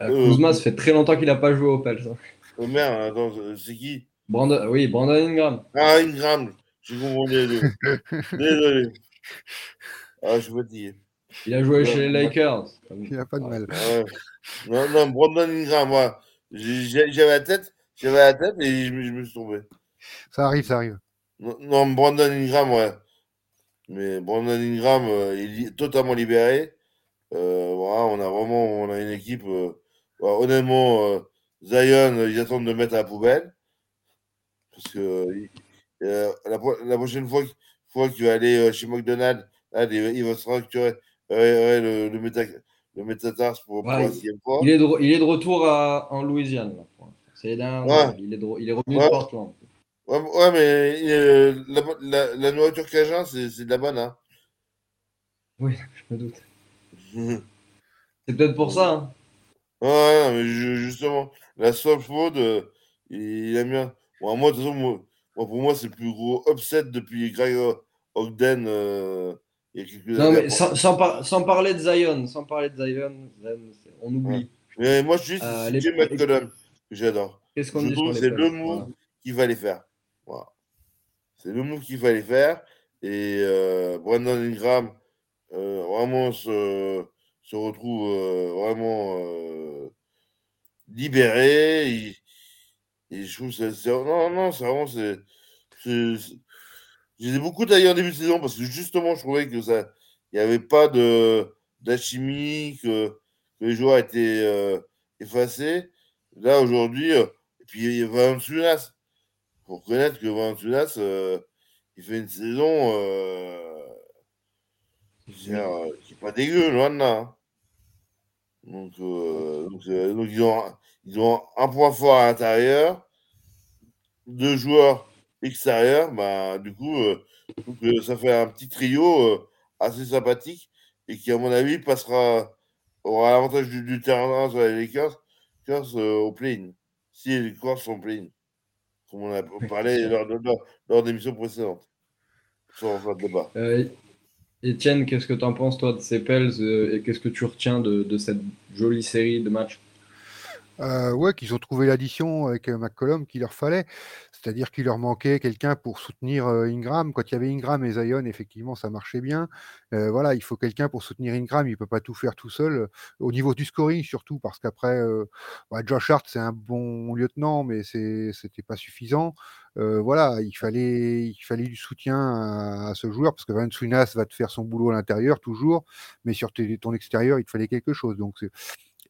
Euh, euh, Kuzma, ça fait très longtemps qu'il n'a pas joué au Pels. Hein.
Oh merde, attends, c'est qui?
Brandon, Oui, Brandon Ingram.
Ah, Ingram, j'ai compris les deux. [LAUGHS] Désolé. Ah, je suis fatigué.
Il a joué chez les Lakers.
Il n'a pas de mal.
Non, non, Brandon Ingram, moi, j'avais la tête, j'avais la tête et je, me suis tombé.
Ça arrive, ça arrive.
Non, Brandon Ingram, ouais. Mais Brandon Ingram, euh, il est totalement libéré. Euh, voilà, on a vraiment on a une équipe. Euh, honnêtement, Zion, ils attendent de mettre à la poubelle. Parce que la, prochaine fois, fois qu'il va aller chez McDonald's, il, va se fracturer le, le, le métatars pour,
ouais, la fois. Il est de, il est de retour à, en Louisiane. C'est dingue. Ouais. Il, est de, il est revenu
ouais.
de Portland.
Ouais, ouais mais euh, la, la, la, nourriture cajun, c'est de la bonne. Hein.
Oui, je me doute. [LAUGHS] c'est peut-être pour ça. Hein.
Ouais, mais justement, la soft food, euh, il aime bien. Bon, moi, de toute façon, moi, pour moi, c'est le plus gros upset depuis Greg Ogden. Euh,
non, mais sans, sans, par, sans, parler de Zion, sans parler de Zion, on oublie.
Mais moi, suis euh, Jim McCollum, que j'adore.
Qu'est-ce qu'on dit
C'est le voilà. qu'il fallait faire. Voilà. C'est le mot qu'il fallait faire. Et euh, Brandon Ingram, euh, vraiment, se, se retrouve euh, vraiment euh, libéré. Et, et, je trouve que c'est. Non, non, c'est vraiment. c'est j'ai beaucoup d'ailleurs en début de saison parce que justement, je trouvais que ça, il n'y avait pas de d'alchimie, que, les joueurs étaient euh, effacés. Là, aujourd'hui, euh, et puis il y a Valanciunas. Il faut reconnaître que Valanciunas, euh, il fait une saison euh, qui n'est pas dégueu, loin de là. Hein. Donc, donc, donc, ils, ont, ils ont un point fort à l'intérieur, deux joueurs extérieur, bah, du coup, euh, ça fait un petit trio euh, assez sympathique et qui, à mon avis, passera, aura l'avantage du, terrain sur les Lakers, euh, au play si les Lakers sont play comme on a parlé lors, lors, lors d'émissions précédentes. sans faire de débat.
Euh, Etienne, qu'est-ce que tu en penses, toi, de ces Pels euh, et qu'est-ce que tu retiens de, de cette jolie série de matchs?
Euh, ouais, qu'ils ont trouvé l'addition avec euh, McCollum qu'il leur fallait. C'est-à-dire qu'il leur manquait quelqu'un pour soutenir euh, Ingram. Quand il y avait Ingram et Zion, effectivement, ça marchait bien. Euh, voilà, il faut quelqu'un pour soutenir Ingram. Il peut pas tout faire tout seul. Au niveau du scoring, surtout, parce qu'après, ouais, Josh Hart, c'est un bon lieutenant, mais c'était pas suffisant. Voilà, il fallait, il fallait du soutien à, ce joueur, parce que Valanciunas va te faire son boulot à l'intérieur, toujours, mais sur ton extérieur, il te fallait quelque chose. Donc,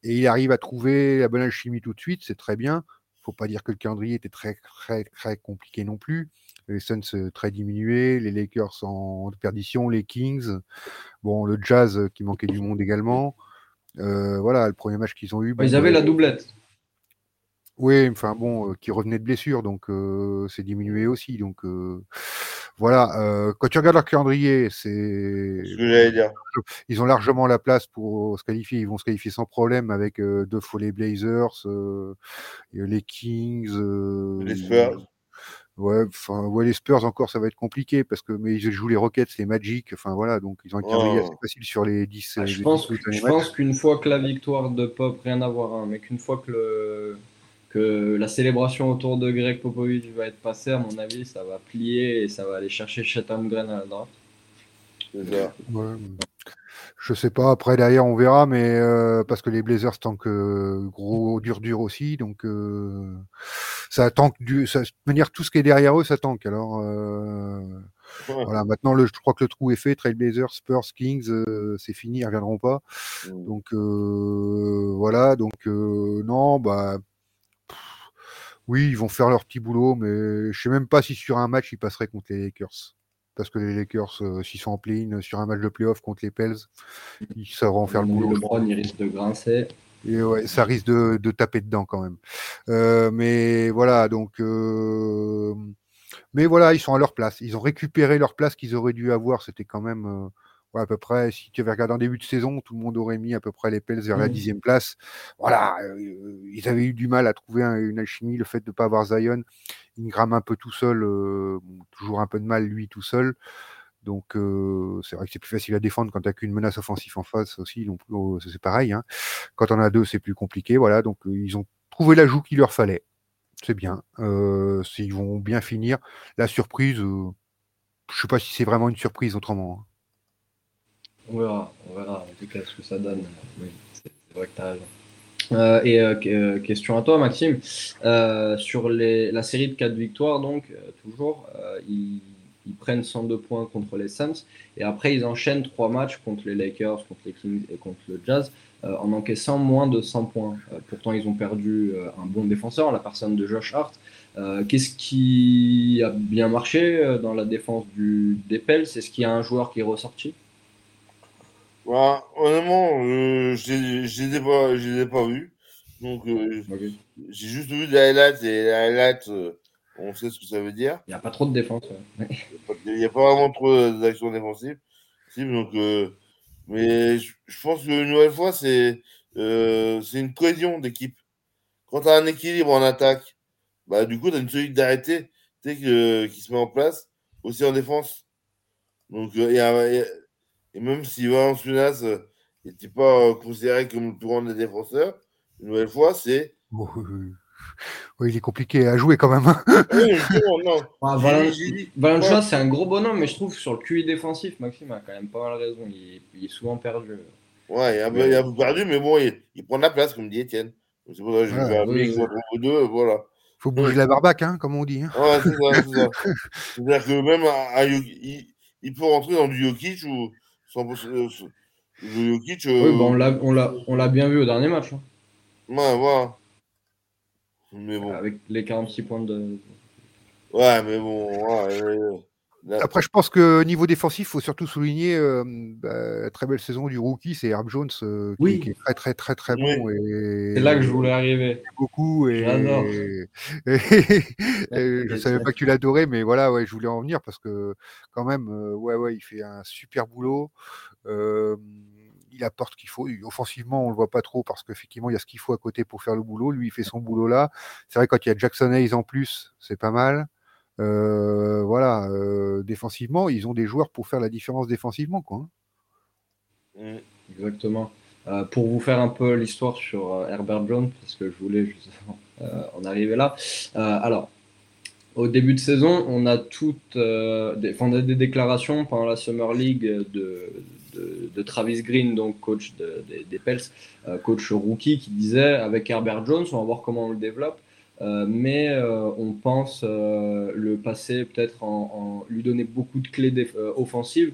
et il arrive à trouver la bonne alchimie tout de suite, c'est très bien. Faut pas dire que le calendrier était très très très compliqué non plus. Les Suns euh, très diminués, les Lakers en perdition, les Kings, bon le Jazz euh, qui manquait du monde également. Euh, voilà, le premier match qu'ils ont eu.
Ils avaient
bah,
la doublette.
Oui, enfin bon, euh, qui revenait de blessure, donc euh, c'est diminué aussi. Donc euh, voilà, euh, quand tu regardes leur calendrier, c'est ils ont largement la place pour se qualifier. Ils vont se qualifier sans problème avec euh, deux fois les Blazers, euh, les Kings, euh,
Les Spurs.
Ouais, enfin, ouais, les Spurs encore, ça va être compliqué parce que mais ils jouent les Rockets, les Magic, enfin voilà, donc ils ont un calendrier
Oh.
assez facile sur les 10.
Ah, je
les
pense,
10
que-
derniers
je
matchs.
pense qu'une fois que la victoire de Pop, rien à voir, hein, mais qu'une fois que, le, que la célébration autour de Greg Popovich va être passée, à mon avis, ça va plier et ça va aller chercher Chet Holmgren à la draft.
Ouais. Je sais pas, après derrière on verra, mais euh, parce que les Blazers tankent euh, gros dur dur aussi, donc euh, ça tank du, ça, de manière tout ce qui est derrière eux ça tank. Alors euh,
Ouais.
voilà, maintenant le, je crois que le trou est fait, Trail Blazers, Spurs, Kings, euh, c'est fini, ils reviendront pas.
Mm.
Donc euh, voilà, donc euh, non, bah oui, ils vont faire leur petit boulot, mais je sais même pas si sur un match ils passeraient contre les Lakers. Parce que les Lakers, euh, s'ils sont en play-in sur un match de playoff contre les Pels, ils sauront faire le boulot. pense.
LeBron, il risque de grincer.
Et ouais, ça risque de, de taper dedans quand même. Euh, mais voilà, donc. euh, Mais voilà, ils sont à leur place. Ils ont récupéré leur place qu'ils auraient dû avoir. C'était quand même. Ouais, à peu près, si tu avais regardé en début de saison, tout le monde aurait mis à peu près les Pels vers la
Mhm.
dixième place. Voilà, euh, ils avaient eu du mal à trouver un- une alchimie. Le fait de ne pas avoir Zion, Ingram un peu tout seul, euh, bon, toujours un peu de mal lui tout seul. Donc euh, c'est vrai que c'est plus facile à défendre quand tu n'as qu'une menace offensive en face aussi. Donc euh, c'est pareil. Hein. Quand on a deux, c'est plus compliqué. Voilà, donc ils ont trouvé l'ajout qu'il leur fallait. C'est bien. Euh, ils vont bien finir. La surprise, euh, je sais pas si c'est vraiment une surprise autrement. hein.
On verra, on verra en tout cas ce que ça donne. Oui, c'est vrai que tu as raison. Euh, et euh, euh, question à toi, Maxime. Sur la série de 4 victoires, donc, toujours, ils, prennent 102 points contre les Suns. Et après, ils enchaînent 3 matchs contre les Lakers, contre les Kings et contre le Jazz, en encaissant moins de 100 points. Pourtant, ils ont perdu un bon défenseur, la personne de Josh Hart. Qu'est-ce qui a bien marché dans la défense du, des Pels? Est-ce qu'il y a un joueur qui est ressorti?
Bah, honnêtement, euh, je je les ai pas, ai vus. Donc, euh, j'ai juste vu des highlights et les highlights, euh, on sait ce que ça veut dire.
Il n'y a pas trop de défense. ouais. [LAUGHS]
Il n'y a pas vraiment trop d'actions défensives. Donc, euh, mais je, je pense qu'une nouvelle fois, c'est une cohésion d'équipe. Quand tu as un équilibre en attaque, bah, du coup, tu as une solidarité qui se met en place aussi en défense. Donc, et, euh, et- et même si Valanciunas n'était pas euh, considéré comme le plus grand des défenseurs, une nouvelle fois, c'est.
Euh, ouais, il est compliqué à jouer quand même. hein.
Ah oui, non. [LAUGHS]
Ah,
Ouais.
c'est un gros bonhomme, mais je trouve sur le QI défensif, Maxime a quand même pas mal raison. Il, est- il est souvent perdu.
Ouais, il est un peu, il est un peu perdu, mais bon, il, il prend de la place, comme dit Étienne. C'est pour ça que je vais
oui, oui.
vous deux, voilà.
Faut bouger la barbaque, hein, comme on dit. hein.
Ouais, c'est ça, c'est ça. [LAUGHS] C'est-à-dire que même un, un Jokic- il, il peut rentrer dans du Jokic ou euh, Jokic. euh,
Oui, bah, on l'a- on l'a on l'a bien vu au dernier match, hein,
Ouais, voilà. Mais bon.
avec les 46 points de.
Ouais, mais bon. Ouais, euh, là-
Après, je pense que niveau défensif, il faut surtout souligner euh, bah, la très belle saison du rookie, c'est Herb Jones, euh, qui,
Oui.
qui est très très très très
Oui.
bon. et
C'est là que je voulais arriver.
beaucoup et,
J'adore. [LAUGHS]
et- et je savais pas que tu l'adorais, mais voilà, ouais, je voulais en venir parce que quand même, euh, ouais, ouais, il fait un super boulot. Euh, il apporte ce qu'il faut. Offensivement, on le voit pas trop parce qu'effectivement, il y a ce qu'il faut à côté pour faire le boulot. Lui, il fait son boulot là. C'est vrai quand il y a Jackson Hayes en plus, c'est pas mal. Voilà, défensivement, ils ont des joueurs pour faire la différence défensivement, quoi.
Hein. Exactement. pour vous faire un peu l'histoire sur Herbert Jones, parce que je voulais justement en arriver là. alors, au début de saison, on a toutes des, des déclarations pendant la Summer League de, de, Travis Green, donc coach des Pels, euh, coach rookie, qui disait avec Herbert Jones, on va voir comment on le développe. Euh, mais euh, on pense le passer peut-être en, lui donner beaucoup de clés offensives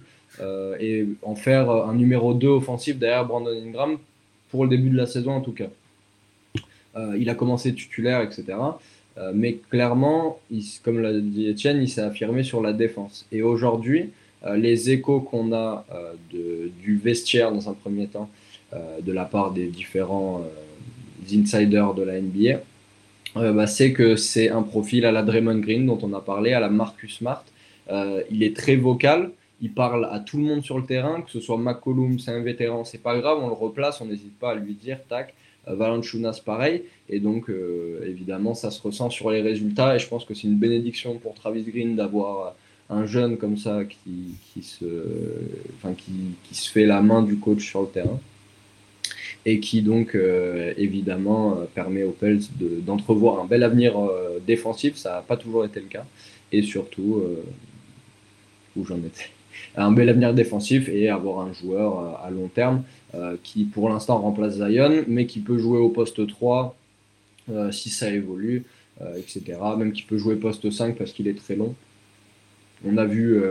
et en faire un numéro 2 offensif derrière Brandon Ingram pour le début de la saison en tout cas. il a commencé titulaire, etc. mais clairement, comme l'a dit Etienne, il s'est affirmé sur la défense. Et aujourd'hui, euh, les échos qu'on a euh, du vestiaire dans un premier temps, euh, de la part des différents insiders de la NBA, bah, c'est que c'est un profil à la Draymond Green dont on a parlé, à la Marcus Smart. il est très vocal, il parle à tout le monde sur le terrain, que ce soit McCollum, c'est un vétéran, c'est pas grave, on le replace, on n'hésite pas à lui dire, tac, Valanciunas pareil, et donc évidemment ça se ressent sur les résultats, et je pense que c'est une bénédiction pour Travis Green d'avoir un jeune comme ça qui, se fait la main du coach sur le terrain et qui donc euh, évidemment euh, permet aux Pels d'entrevoir un bel avenir euh, défensif. Ça n'a pas toujours été le cas. Et surtout où j'en étais. Un bel avenir défensif et avoir un joueur à long terme qui pour l'instant remplace Zion mais qui peut jouer au poste 3 si ça évolue etc même qui peut jouer poste 5 parce qu'il est très long. On a vu,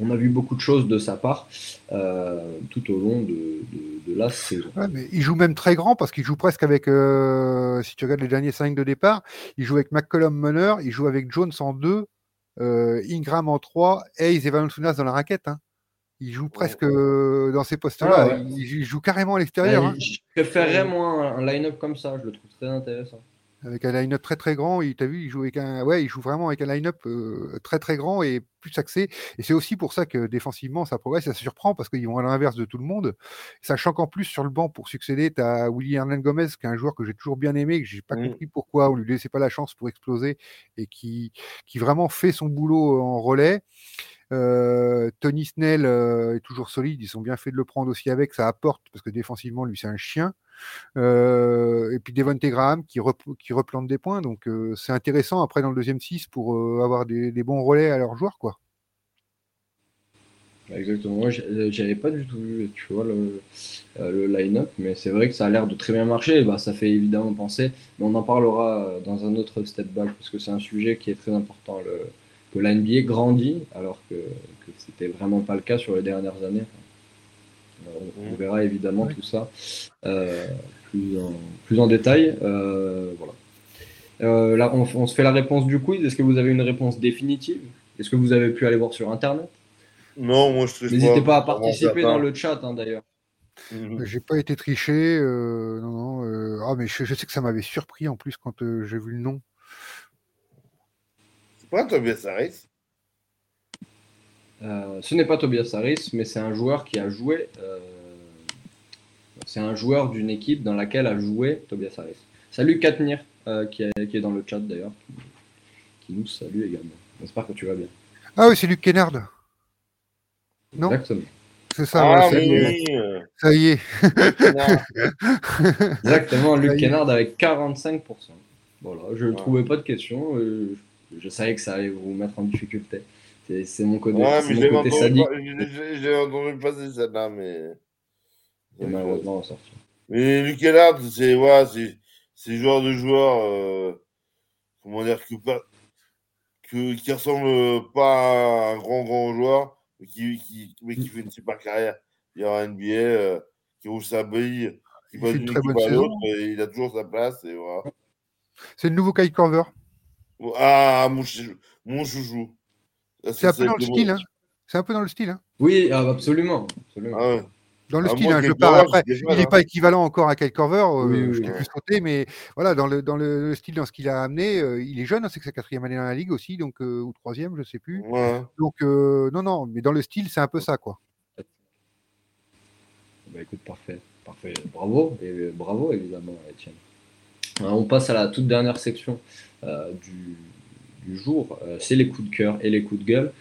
on a vu beaucoup de choses de sa part euh, tout au long de, la saison.
il joue même très grand parce qu'il joue presque avec, euh, si tu regardes les derniers 5 de départ, il joue avec McCollum Munner, il joue avec Jones en 2, Ingram en 3, Hayes et Valanciunas dans la raquette. Hein. Il joue presque dans ces postes-là. il, joue carrément à l'extérieur. Hein.
Je préférerais moi un line-up comme ça. Je le trouve très intéressant
avec un line-up très très grand. Tu as vu, il joue avec un, ouais, il joue vraiment avec un line-up euh, très très grand et plus axé. Et c'est aussi pour ça que défensivement ça progresse, ça surprend parce qu'ils vont à l'inverse de tout le monde. Sachant qu'en plus sur le banc pour succéder, tu as Willy Hernan Gomez, qui est un joueur que j'ai toujours bien aimé, que j'ai pas mmh. compris pourquoi on lui laissait pas la chance pour exploser et qui, qui vraiment fait son boulot en relais. Euh, Tony Snell euh, est toujours solide, ils ont bien fait de le prendre aussi avec, ça apporte parce que défensivement lui c'est un chien. Euh, et puis Devonte Graham qui, qui replante des points. Donc euh, c'est intéressant après dans le deuxième 6 pour euh, avoir des, bons relais à leurs joueurs. Quoi.
Exactement. Moi, j'avais pas du tout vu, tu vois, le, le line-up, mais c'est vrai que ça a l'air de très bien marcher. Bah, ça fait évidemment penser, mais on en parlera dans un autre step back parce que c'est un sujet qui est très important. Le, que la NBA grandit, alors que, que c'était vraiment pas le cas sur les dernières années. On, verra évidemment tout ça euh, plus, en, plus, en, détail. Euh, voilà. Euh, là, on, se fait la réponse du quiz. Est-ce que vous avez une réponse définitive? Est-ce que vous avez pu aller voir sur Internet?
Non, moi je
N'hésitez pas, à participer dans le chat hein, d'ailleurs.
Mhm. J'ai pas été triché. non, non. ah, mais je, sais que ça m'avait surpris en plus quand j'ai vu le nom.
C'est pas Tobias Harris?
Euh, ce n'est pas Tobias Harris, mais c'est un joueur qui a joué. Euh, c'est un joueur d'une équipe dans laquelle a joué Tobias Harris. Salut Katnir, euh, qui, est, dans le chat d'ailleurs, qui, nous salue également. J'espère que tu vas bien.
Ah oui, c'est Luc Kennard. Non
Exactement.
C'est ça, ah, est. ça y est. [LAUGHS]
Exactement, Luc Kennard avec 45%. Voilà, je ne trouvais pas de questions. je savais que ça allait vous mettre en difficulté. C'est mon côté, ouais, mais
mon côté sadique. J'ai entendu passer celle-là, mais.
C'est malheureusement ressorti.
Mais Luc Ellard, c'est ouais, c'est joueur de joueur, euh, comment dire, que, que, qui ressemble pas à un grand, grand joueur, mais qui, qui, mais qui fait une super carrière. Il y a un NBA, euh, qui rouge sa bille, qui va d'une équipe à l'autre, il a toujours sa place, et voilà.
C'est le nouveau Kai Corver.
Ah, mon, mon chouchou.
C'est un peu dans le style, hein. C'est un peu dans le style, hein.
Oui, absolument.
Ah
dans le ah, style, hein, je parle après. Il n'est pas équivalent encore à Kyle Corver, euh, je t'ai plus sauté, mais voilà, dans le, dans le style, dans ce qu'il a amené, euh, il est jeune, hein, c'est que sa quatrième année dans la ligue aussi, donc euh, ou troisième, je ne sais plus. Donc non, non, mais dans le style, c'est un peu ça, quoi.
Bah, écoute, parfait, parfait, bravo et bravo évidemment, Etienne. on passe à la toute dernière section du, du jour, c'est les coups de cœur et les coups de gueule.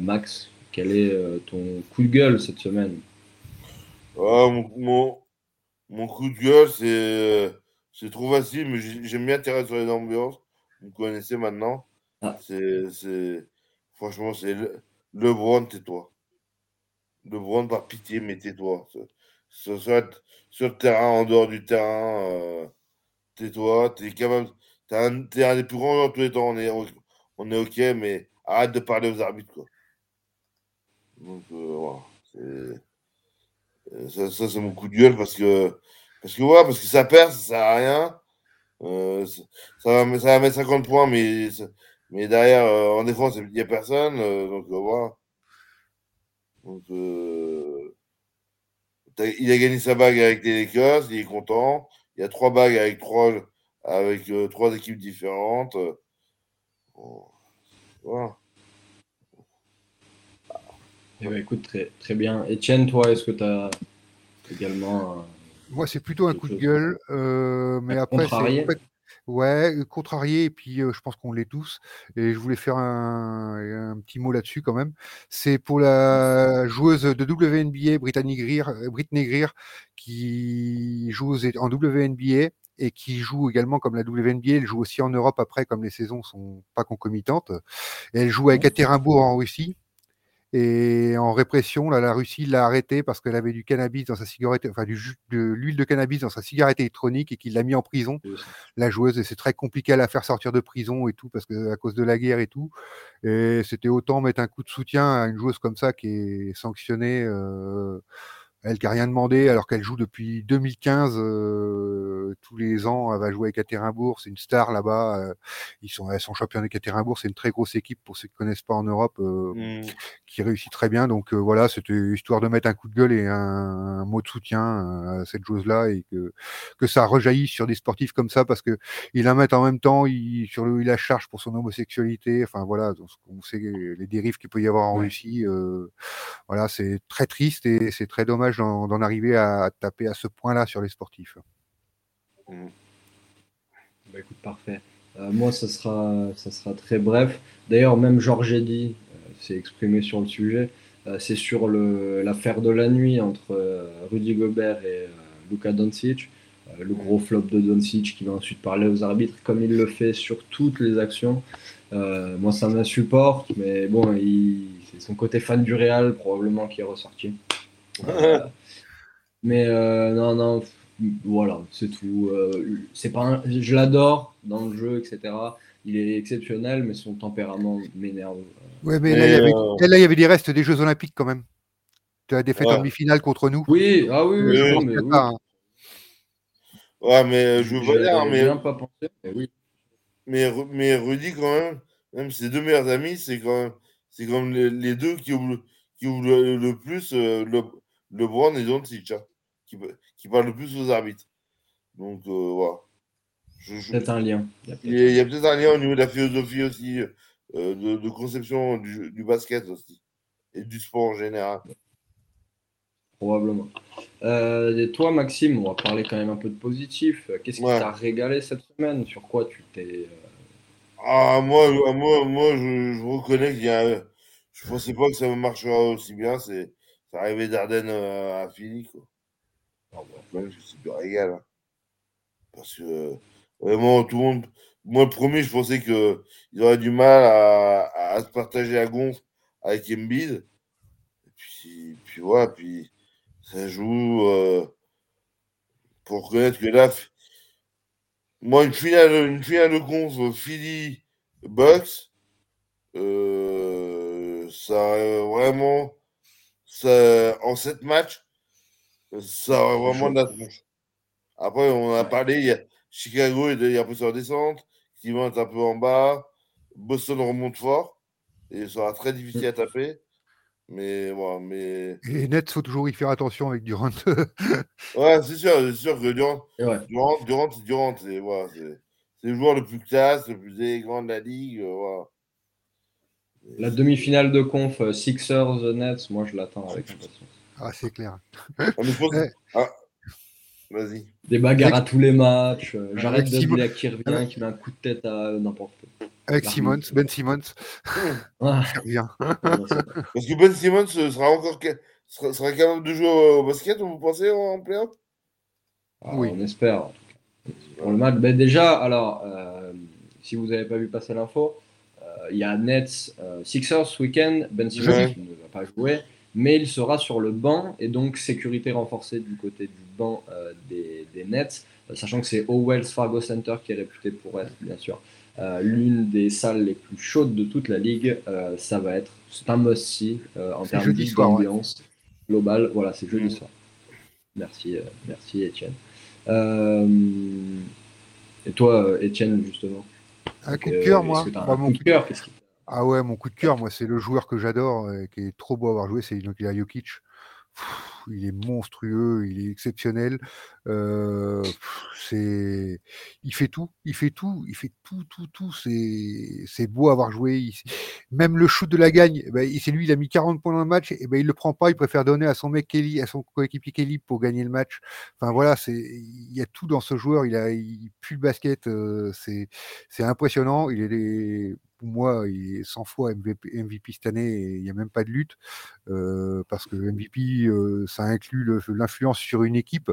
Max, quel est ton coup de gueule cette semaine?
Ah, mon, mon, coup de gueule, c'est, c'est trop facile, mais j'aime bien tirer sur les ambiances. Vous connaissez maintenant. Ah. C'est, c'est, franchement, c'est le, LeBron, tais-toi. LeBron, par pitié, mais tais-toi. Sur, sur, le terrain, en dehors du terrain, euh, tais-toi. T'es capable. T'es un, un, des plus grands joueurs de tous les temps. On est, on est OK, mais arrête de parler aux arbitres, quoi. Donc, euh, voilà. Euh, ça, ça c'est mon coup de gueule parce que, parce que, ouais, parce que ça perd, ça sert à rien. Euh, ça, va, ça va mettre 50 points, mais, mais derrière, en défense, il n'y a personne. donc, voilà. Donc, il a gagné sa bague avec les Lakers, il est content. Il y a trois bagues avec trois, avec, trois équipes différentes.
Voilà. Eh ben, écoute, très, très bien. Etienne, toi, est-ce que tu as également.
Moi, c'est plutôt un coup de gueule. Euh, mais après, contrarié. Ouais, contrarié, et puis euh, je pense qu'on l'est tous. Et je voulais faire un, petit mot là-dessus quand même. C'est pour la joueuse de WNBA, Brittany Greer, euh, Britney Greer, qui joue en WNBA et qui joue également comme la WNBA. Elle joue aussi en Europe après, comme les saisons sont pas concomitantes. elle joue à Ekaterinbourg en Russie. Et en répression, là, la Russie l'a arrêté parce qu'elle avait du cannabis dans sa cigarette, enfin du, de l'huile de cannabis dans sa cigarette électronique et qu'il l'a mis en prison. La joueuse, et c'est très compliqué à la faire sortir de prison et tout parce que à cause de la guerre et tout. Et c'était autant mettre un coup de soutien à une joueuse comme ça qui est sanctionnée. Euh, elle qui n'a rien demandé alors qu'elle joue depuis 2015 euh, tous les ans. Elle va jouer avec Ekaterinbourg, c'est une star là-bas. Euh, ils sont, elles sont d'Ekaterinbourg, c'est une très grosse équipe pour ceux qui ne connaissent pas en Europe, euh, mmh. qui réussit très bien. Donc voilà, c'était histoire de mettre un coup de gueule et un, mot de soutien à cette chose-là et que, que ça rejaillisse sur des sportifs comme ça parce que ils la mettent en même temps, il, sur le, il la charge pour son homosexualité. Enfin voilà, on sait les dérives qu'il peut y avoir en Russie. voilà, c'est très triste et c'est très dommage d'en arriver à, taper à ce point-là sur les sportifs.
Mmh. Bah, écoute, parfait. Euh, moi, ça sera, ça sera très bref. D'ailleurs, même Georges Eddy euh, s'est exprimé sur le sujet. Euh, c'est sur l'affaire de la nuit entre Rudy Gobert et Luka Doncic. le gros flop de Doncic qui va ensuite parler aux arbitres, comme il le fait sur toutes les actions. moi, ça m'insupporte, mais bon, c'est son côté fan du Real probablement qui est ressorti. Mais euh, non, non, voilà, c'est tout. Euh, c'est pas Je l'adore dans le jeu, etc. Il est exceptionnel, mais son tempérament m'énerve.
Ouais, mais là, il y avait, là, il y avait des restes des Jeux Olympiques quand même. Tu as défait en demi-finale contre nous.
Oui, ah oui, oui, mais, oui. Hein.
Ouais, mais je veux
dire, mais. pas pensé, mais oui.
Mais, mais Rudy, quand même, même ses deux meilleurs amis, c'est quand même, c'est comme les, deux qui ouvrent, qui ouvrent le, plus euh, le, LeBron et Doncic, hein, qui, qui parlent le plus aux arbitres. Donc, euh, voilà.
peut-être un lien.
Il y a, peut-être un lien au niveau de la philosophie aussi, euh, de, conception du, basket aussi, et du sport en général.
Probablement. Euh, et toi, Maxime, on va parler quand même un peu de positif. Qu'est-ce qui t'a régalé cette semaine? Sur quoi tu t'es.
Ah, moi, moi, moi je, reconnais qu'il y a. Je pensais pas que ça marchera aussi bien. C'est c'est arrivé d'Ardennes euh, à Philly, quoi. Alors, bon, c'est du régal. Hein. Parce que vraiment, tout le monde. Moi, le premier, je pensais qu'ils auraient du mal à, se partager à gonfle avec Embiid. Et puis, puis voilà, puis ça joue euh, pour reconnaître que là, moi, une finale, une finale de conf Philly Bucks, euh, ça a vraiment en sept matchs, ça a vraiment de la tronche. Après, on a parlé, il y a Chicago est un peu sur la descente, Cleveland est un peu en bas, Boston remonte fort, et ça sera très difficile à taper. Mais bon, mais.
Et Nets, faut toujours y faire attention avec Durant. [LAUGHS]
ouais, c'est sûr, c'est sûr que Durant, Durant, Durant, c'est Durant, c'est voilà, le joueur le plus classe, le plus élégant de la ligue. Voilà.
La demi-finale de conf euh, Sixers Nets, moi je l'attends avec impatience.
Ah, c'est clair.
Ah, [LAUGHS] ah, Vas-y.
Des bagarres à tous les matchs. Euh, j'arrette de dire qui revient, qui met un coup de tête à n'importe quoi.
Avec Simmons, Ben Simmons.
Ouais. [LAUGHS]
bien. [LAUGHS]
Parce que Ben Simmons sera encore sera, sera capable de jouer au basket, vous pensez, en playoff?
Ah, Oui. On espère. Pour le match, ben déjà, alors, euh, si vous n'avez pas vu passer l'info, euh, il y a Nets euh, Sixers ce week-end. Ben Simmons ne va pas jouer, mais il sera sur le banc et donc sécurité renforcée du côté du banc des, des, Nets, sachant que c'est Owells Fargo Center qui est réputé pour être, bien sûr, l'une des salles les plus chaudes de toute la ligue. ça va être, c'est un must-see en termes d'ambiance globale. Voilà, c'est jeudi mm. soir. Merci, merci Etienne. et toi, Etienne, justement?
Un coup de cœur, moi. mon coup de cœur, Ah ouais, mon coup de cœur, moi, c'est le joueur que j'adore, et qui est trop beau à avoir joué, c'est Jokic il est monstrueux, il est exceptionnel. Euh, c'est, il fait tout, il fait tout, il fait tout, tout, tout. C'est, c'est beau à avoir joué. même le shoot de la gagne, eh ben, c'est lui, il a mis 40 points dans le match, et ben il le prend pas, il préfère donner à son mec Kelly, à son coéquipier Kelly pour gagner le match. Enfin voilà, c'est, il y a tout dans ce joueur. Il a, il pue le basket, euh, c'est, c'est impressionnant. Il est pour moi, il est 100 fois MVP, MVP cette année et il n'y a même pas de lutte euh, parce que MVP, euh, ça inclut l'influence sur une équipe.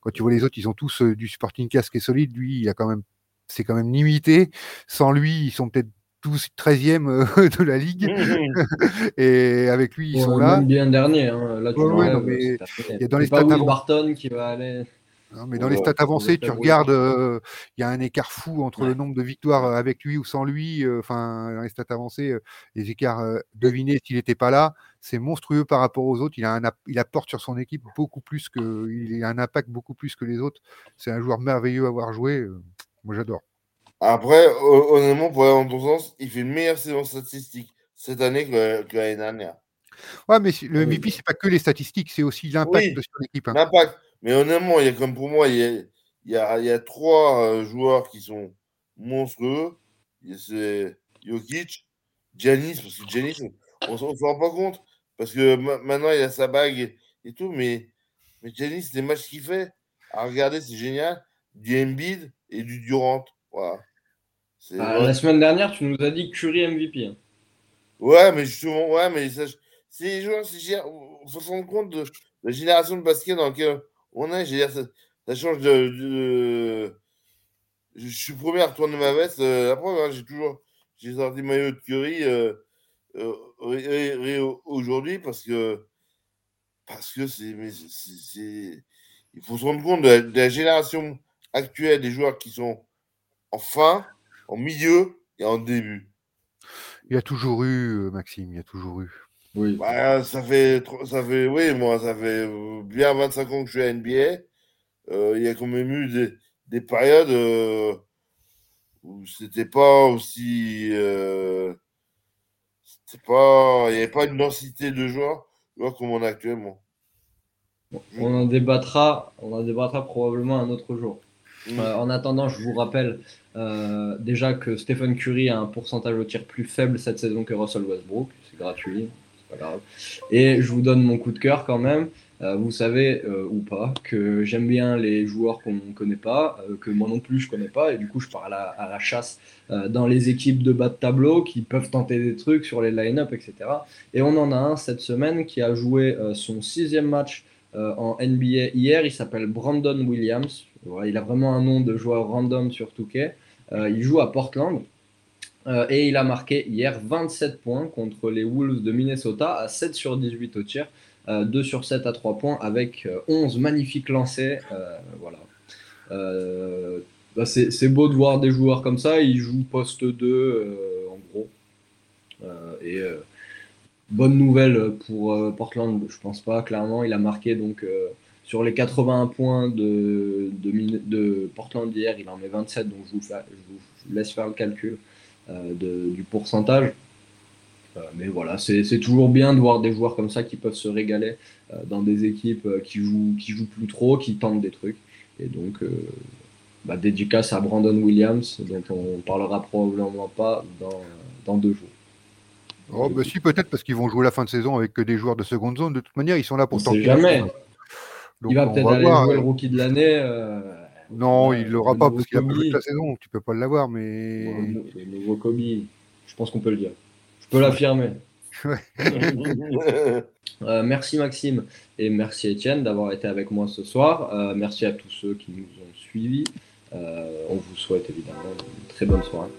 Quand tu vois les autres, ils ont tous euh, du supporting casque et solide. Lui, il a quand même, c'est quand même limité. Sans lui, ils sont peut-être tous 13e [LAUGHS] de la ligue. Mmh, mmh. [LAUGHS] et avec lui, ils sont là.
bien dernier. Hein. Là, tu
il y a dans les stats
Barton qui va aller
mais dans les stats avancées, tu regardes, euh, il y a un écart fou entre le nombre de victoires euh, avec lui ou sans lui. Euh, enfin, dans les stats avancées, les écarts devinés s'il n'était pas là, c'est monstrueux par rapport aux autres. Il, a un, il apporte sur son équipe beaucoup plus que, il a un impact beaucoup plus que les autres. C'est un joueur merveilleux à avoir joué. moi, j'adore.
Après, honnêtement, pour aller dans ton sens, il fait une meilleure saison statistique cette année que, l'année dernière.
Ouais, mais le MVP, c'est pas que les statistiques, c'est aussi l'impact sur l'équipe. Hein.
L'impact. Mais honnêtement, il y a comme pour moi, il y a, il y a, il y a trois euh, joueurs qui sont monstrueux. C'est Jokic, Giannis, parce que Giannis, on ne se rend pas compte. Parce que maintenant, il a sa bague et, tout, mais, mais Giannis, les matchs qu'il fait, à regarder, c'est génial. Du Embiid et du Durant. Voilà.
Ah, la semaine dernière, tu nous as dit Curry MVP. Hein.
Ouais, mais justement, ouais, mais ça, c'est les joueurs, on se rend compte de la génération de basket dans laquelle on est, dire, ça, change de, Je suis premier à retourner ma veste. Euh, après, hein, j'ai toujours. J'ai sorti maillot de Curry euh, euh, aujourd'hui parce que. Parce que c'est. Il faut se rendre compte de la, génération actuelle des joueurs qui sont en fin, en milieu et en début.
Il y a toujours eu, Maxime, il y a toujours eu.
Oui. Bah, ça fait, ça fait, oui, moi, ça fait euh, bien 25 ans que je suis à NBA. Euh, il y a quand même eu des, des périodes euh, où c'était pas aussi. c'était pas, il n'y avait pas une densité de joueurs, comme on a actuellement.
On en débattra, on en débattra probablement un autre jour. En attendant, je vous rappelle déjà que Stephen Curry a un pourcentage au tir plus faible cette saison que Russell Westbrook. C'est gratuit. Et je vous donne mon coup de cœur quand même. Euh, vous savez euh, ou pas que j'aime bien les joueurs qu'on ne connaît pas, euh, que moi non plus je connais pas, et du coup je pars à la, à la chasse dans les équipes de bas de tableau qui peuvent tenter des trucs sur les line-up, etc. Et on en a un cette semaine qui a joué son sixième match en NBA hier. Il s'appelle Brandon Williams. il a vraiment un nom de joueur random sur Touquet. il joue à Portland. Euh, et il a marqué hier 27 points contre les Wolves de Minnesota à 7 sur 18 au tir, 2 euh, sur 7 à 3 points avec 11 euh, magnifiques lancers. voilà. Bah, c'est beau de voir des joueurs comme ça. Il joue poste 2 en gros. et bonne nouvelle pour Portland, je pense pas, clairement. Il a marqué donc sur les 81 points de, de, Portland hier, il en met 27, donc je vous laisse faire le calcul. Euh, du pourcentage. Euh, mais voilà, c'est toujours bien de voir des joueurs comme ça qui peuvent se régaler euh, dans des équipes qui jouent, qui jouent plus trop, qui tentent des trucs. Et donc, bah, dédicace à Brandon Williams, dont on parlera probablement pas dans, dans deux jours.
Oh, bah si, peut-être parce qu'ils vont jouer la fin de saison avec que des joueurs de seconde zone. De toute manière, ils sont là pour
tenter. jamais. il va peut-être aller jouer le rookie de l'année.
Non,
Ouais,
il l'aura pas parce qu'il a pas joué
Kobe.
toute la saison, tu peux pas l'avoir, mais
le nouveau Kobe, je pense qu'on peut le dire. Je peux l'affirmer.
Ouais. [LAUGHS]
Euh, merci Maxime et merci Étienne d'avoir été avec moi ce soir. Euh, merci à tous ceux qui nous ont suivis. Euh, on vous souhaite évidemment une très bonne soirée.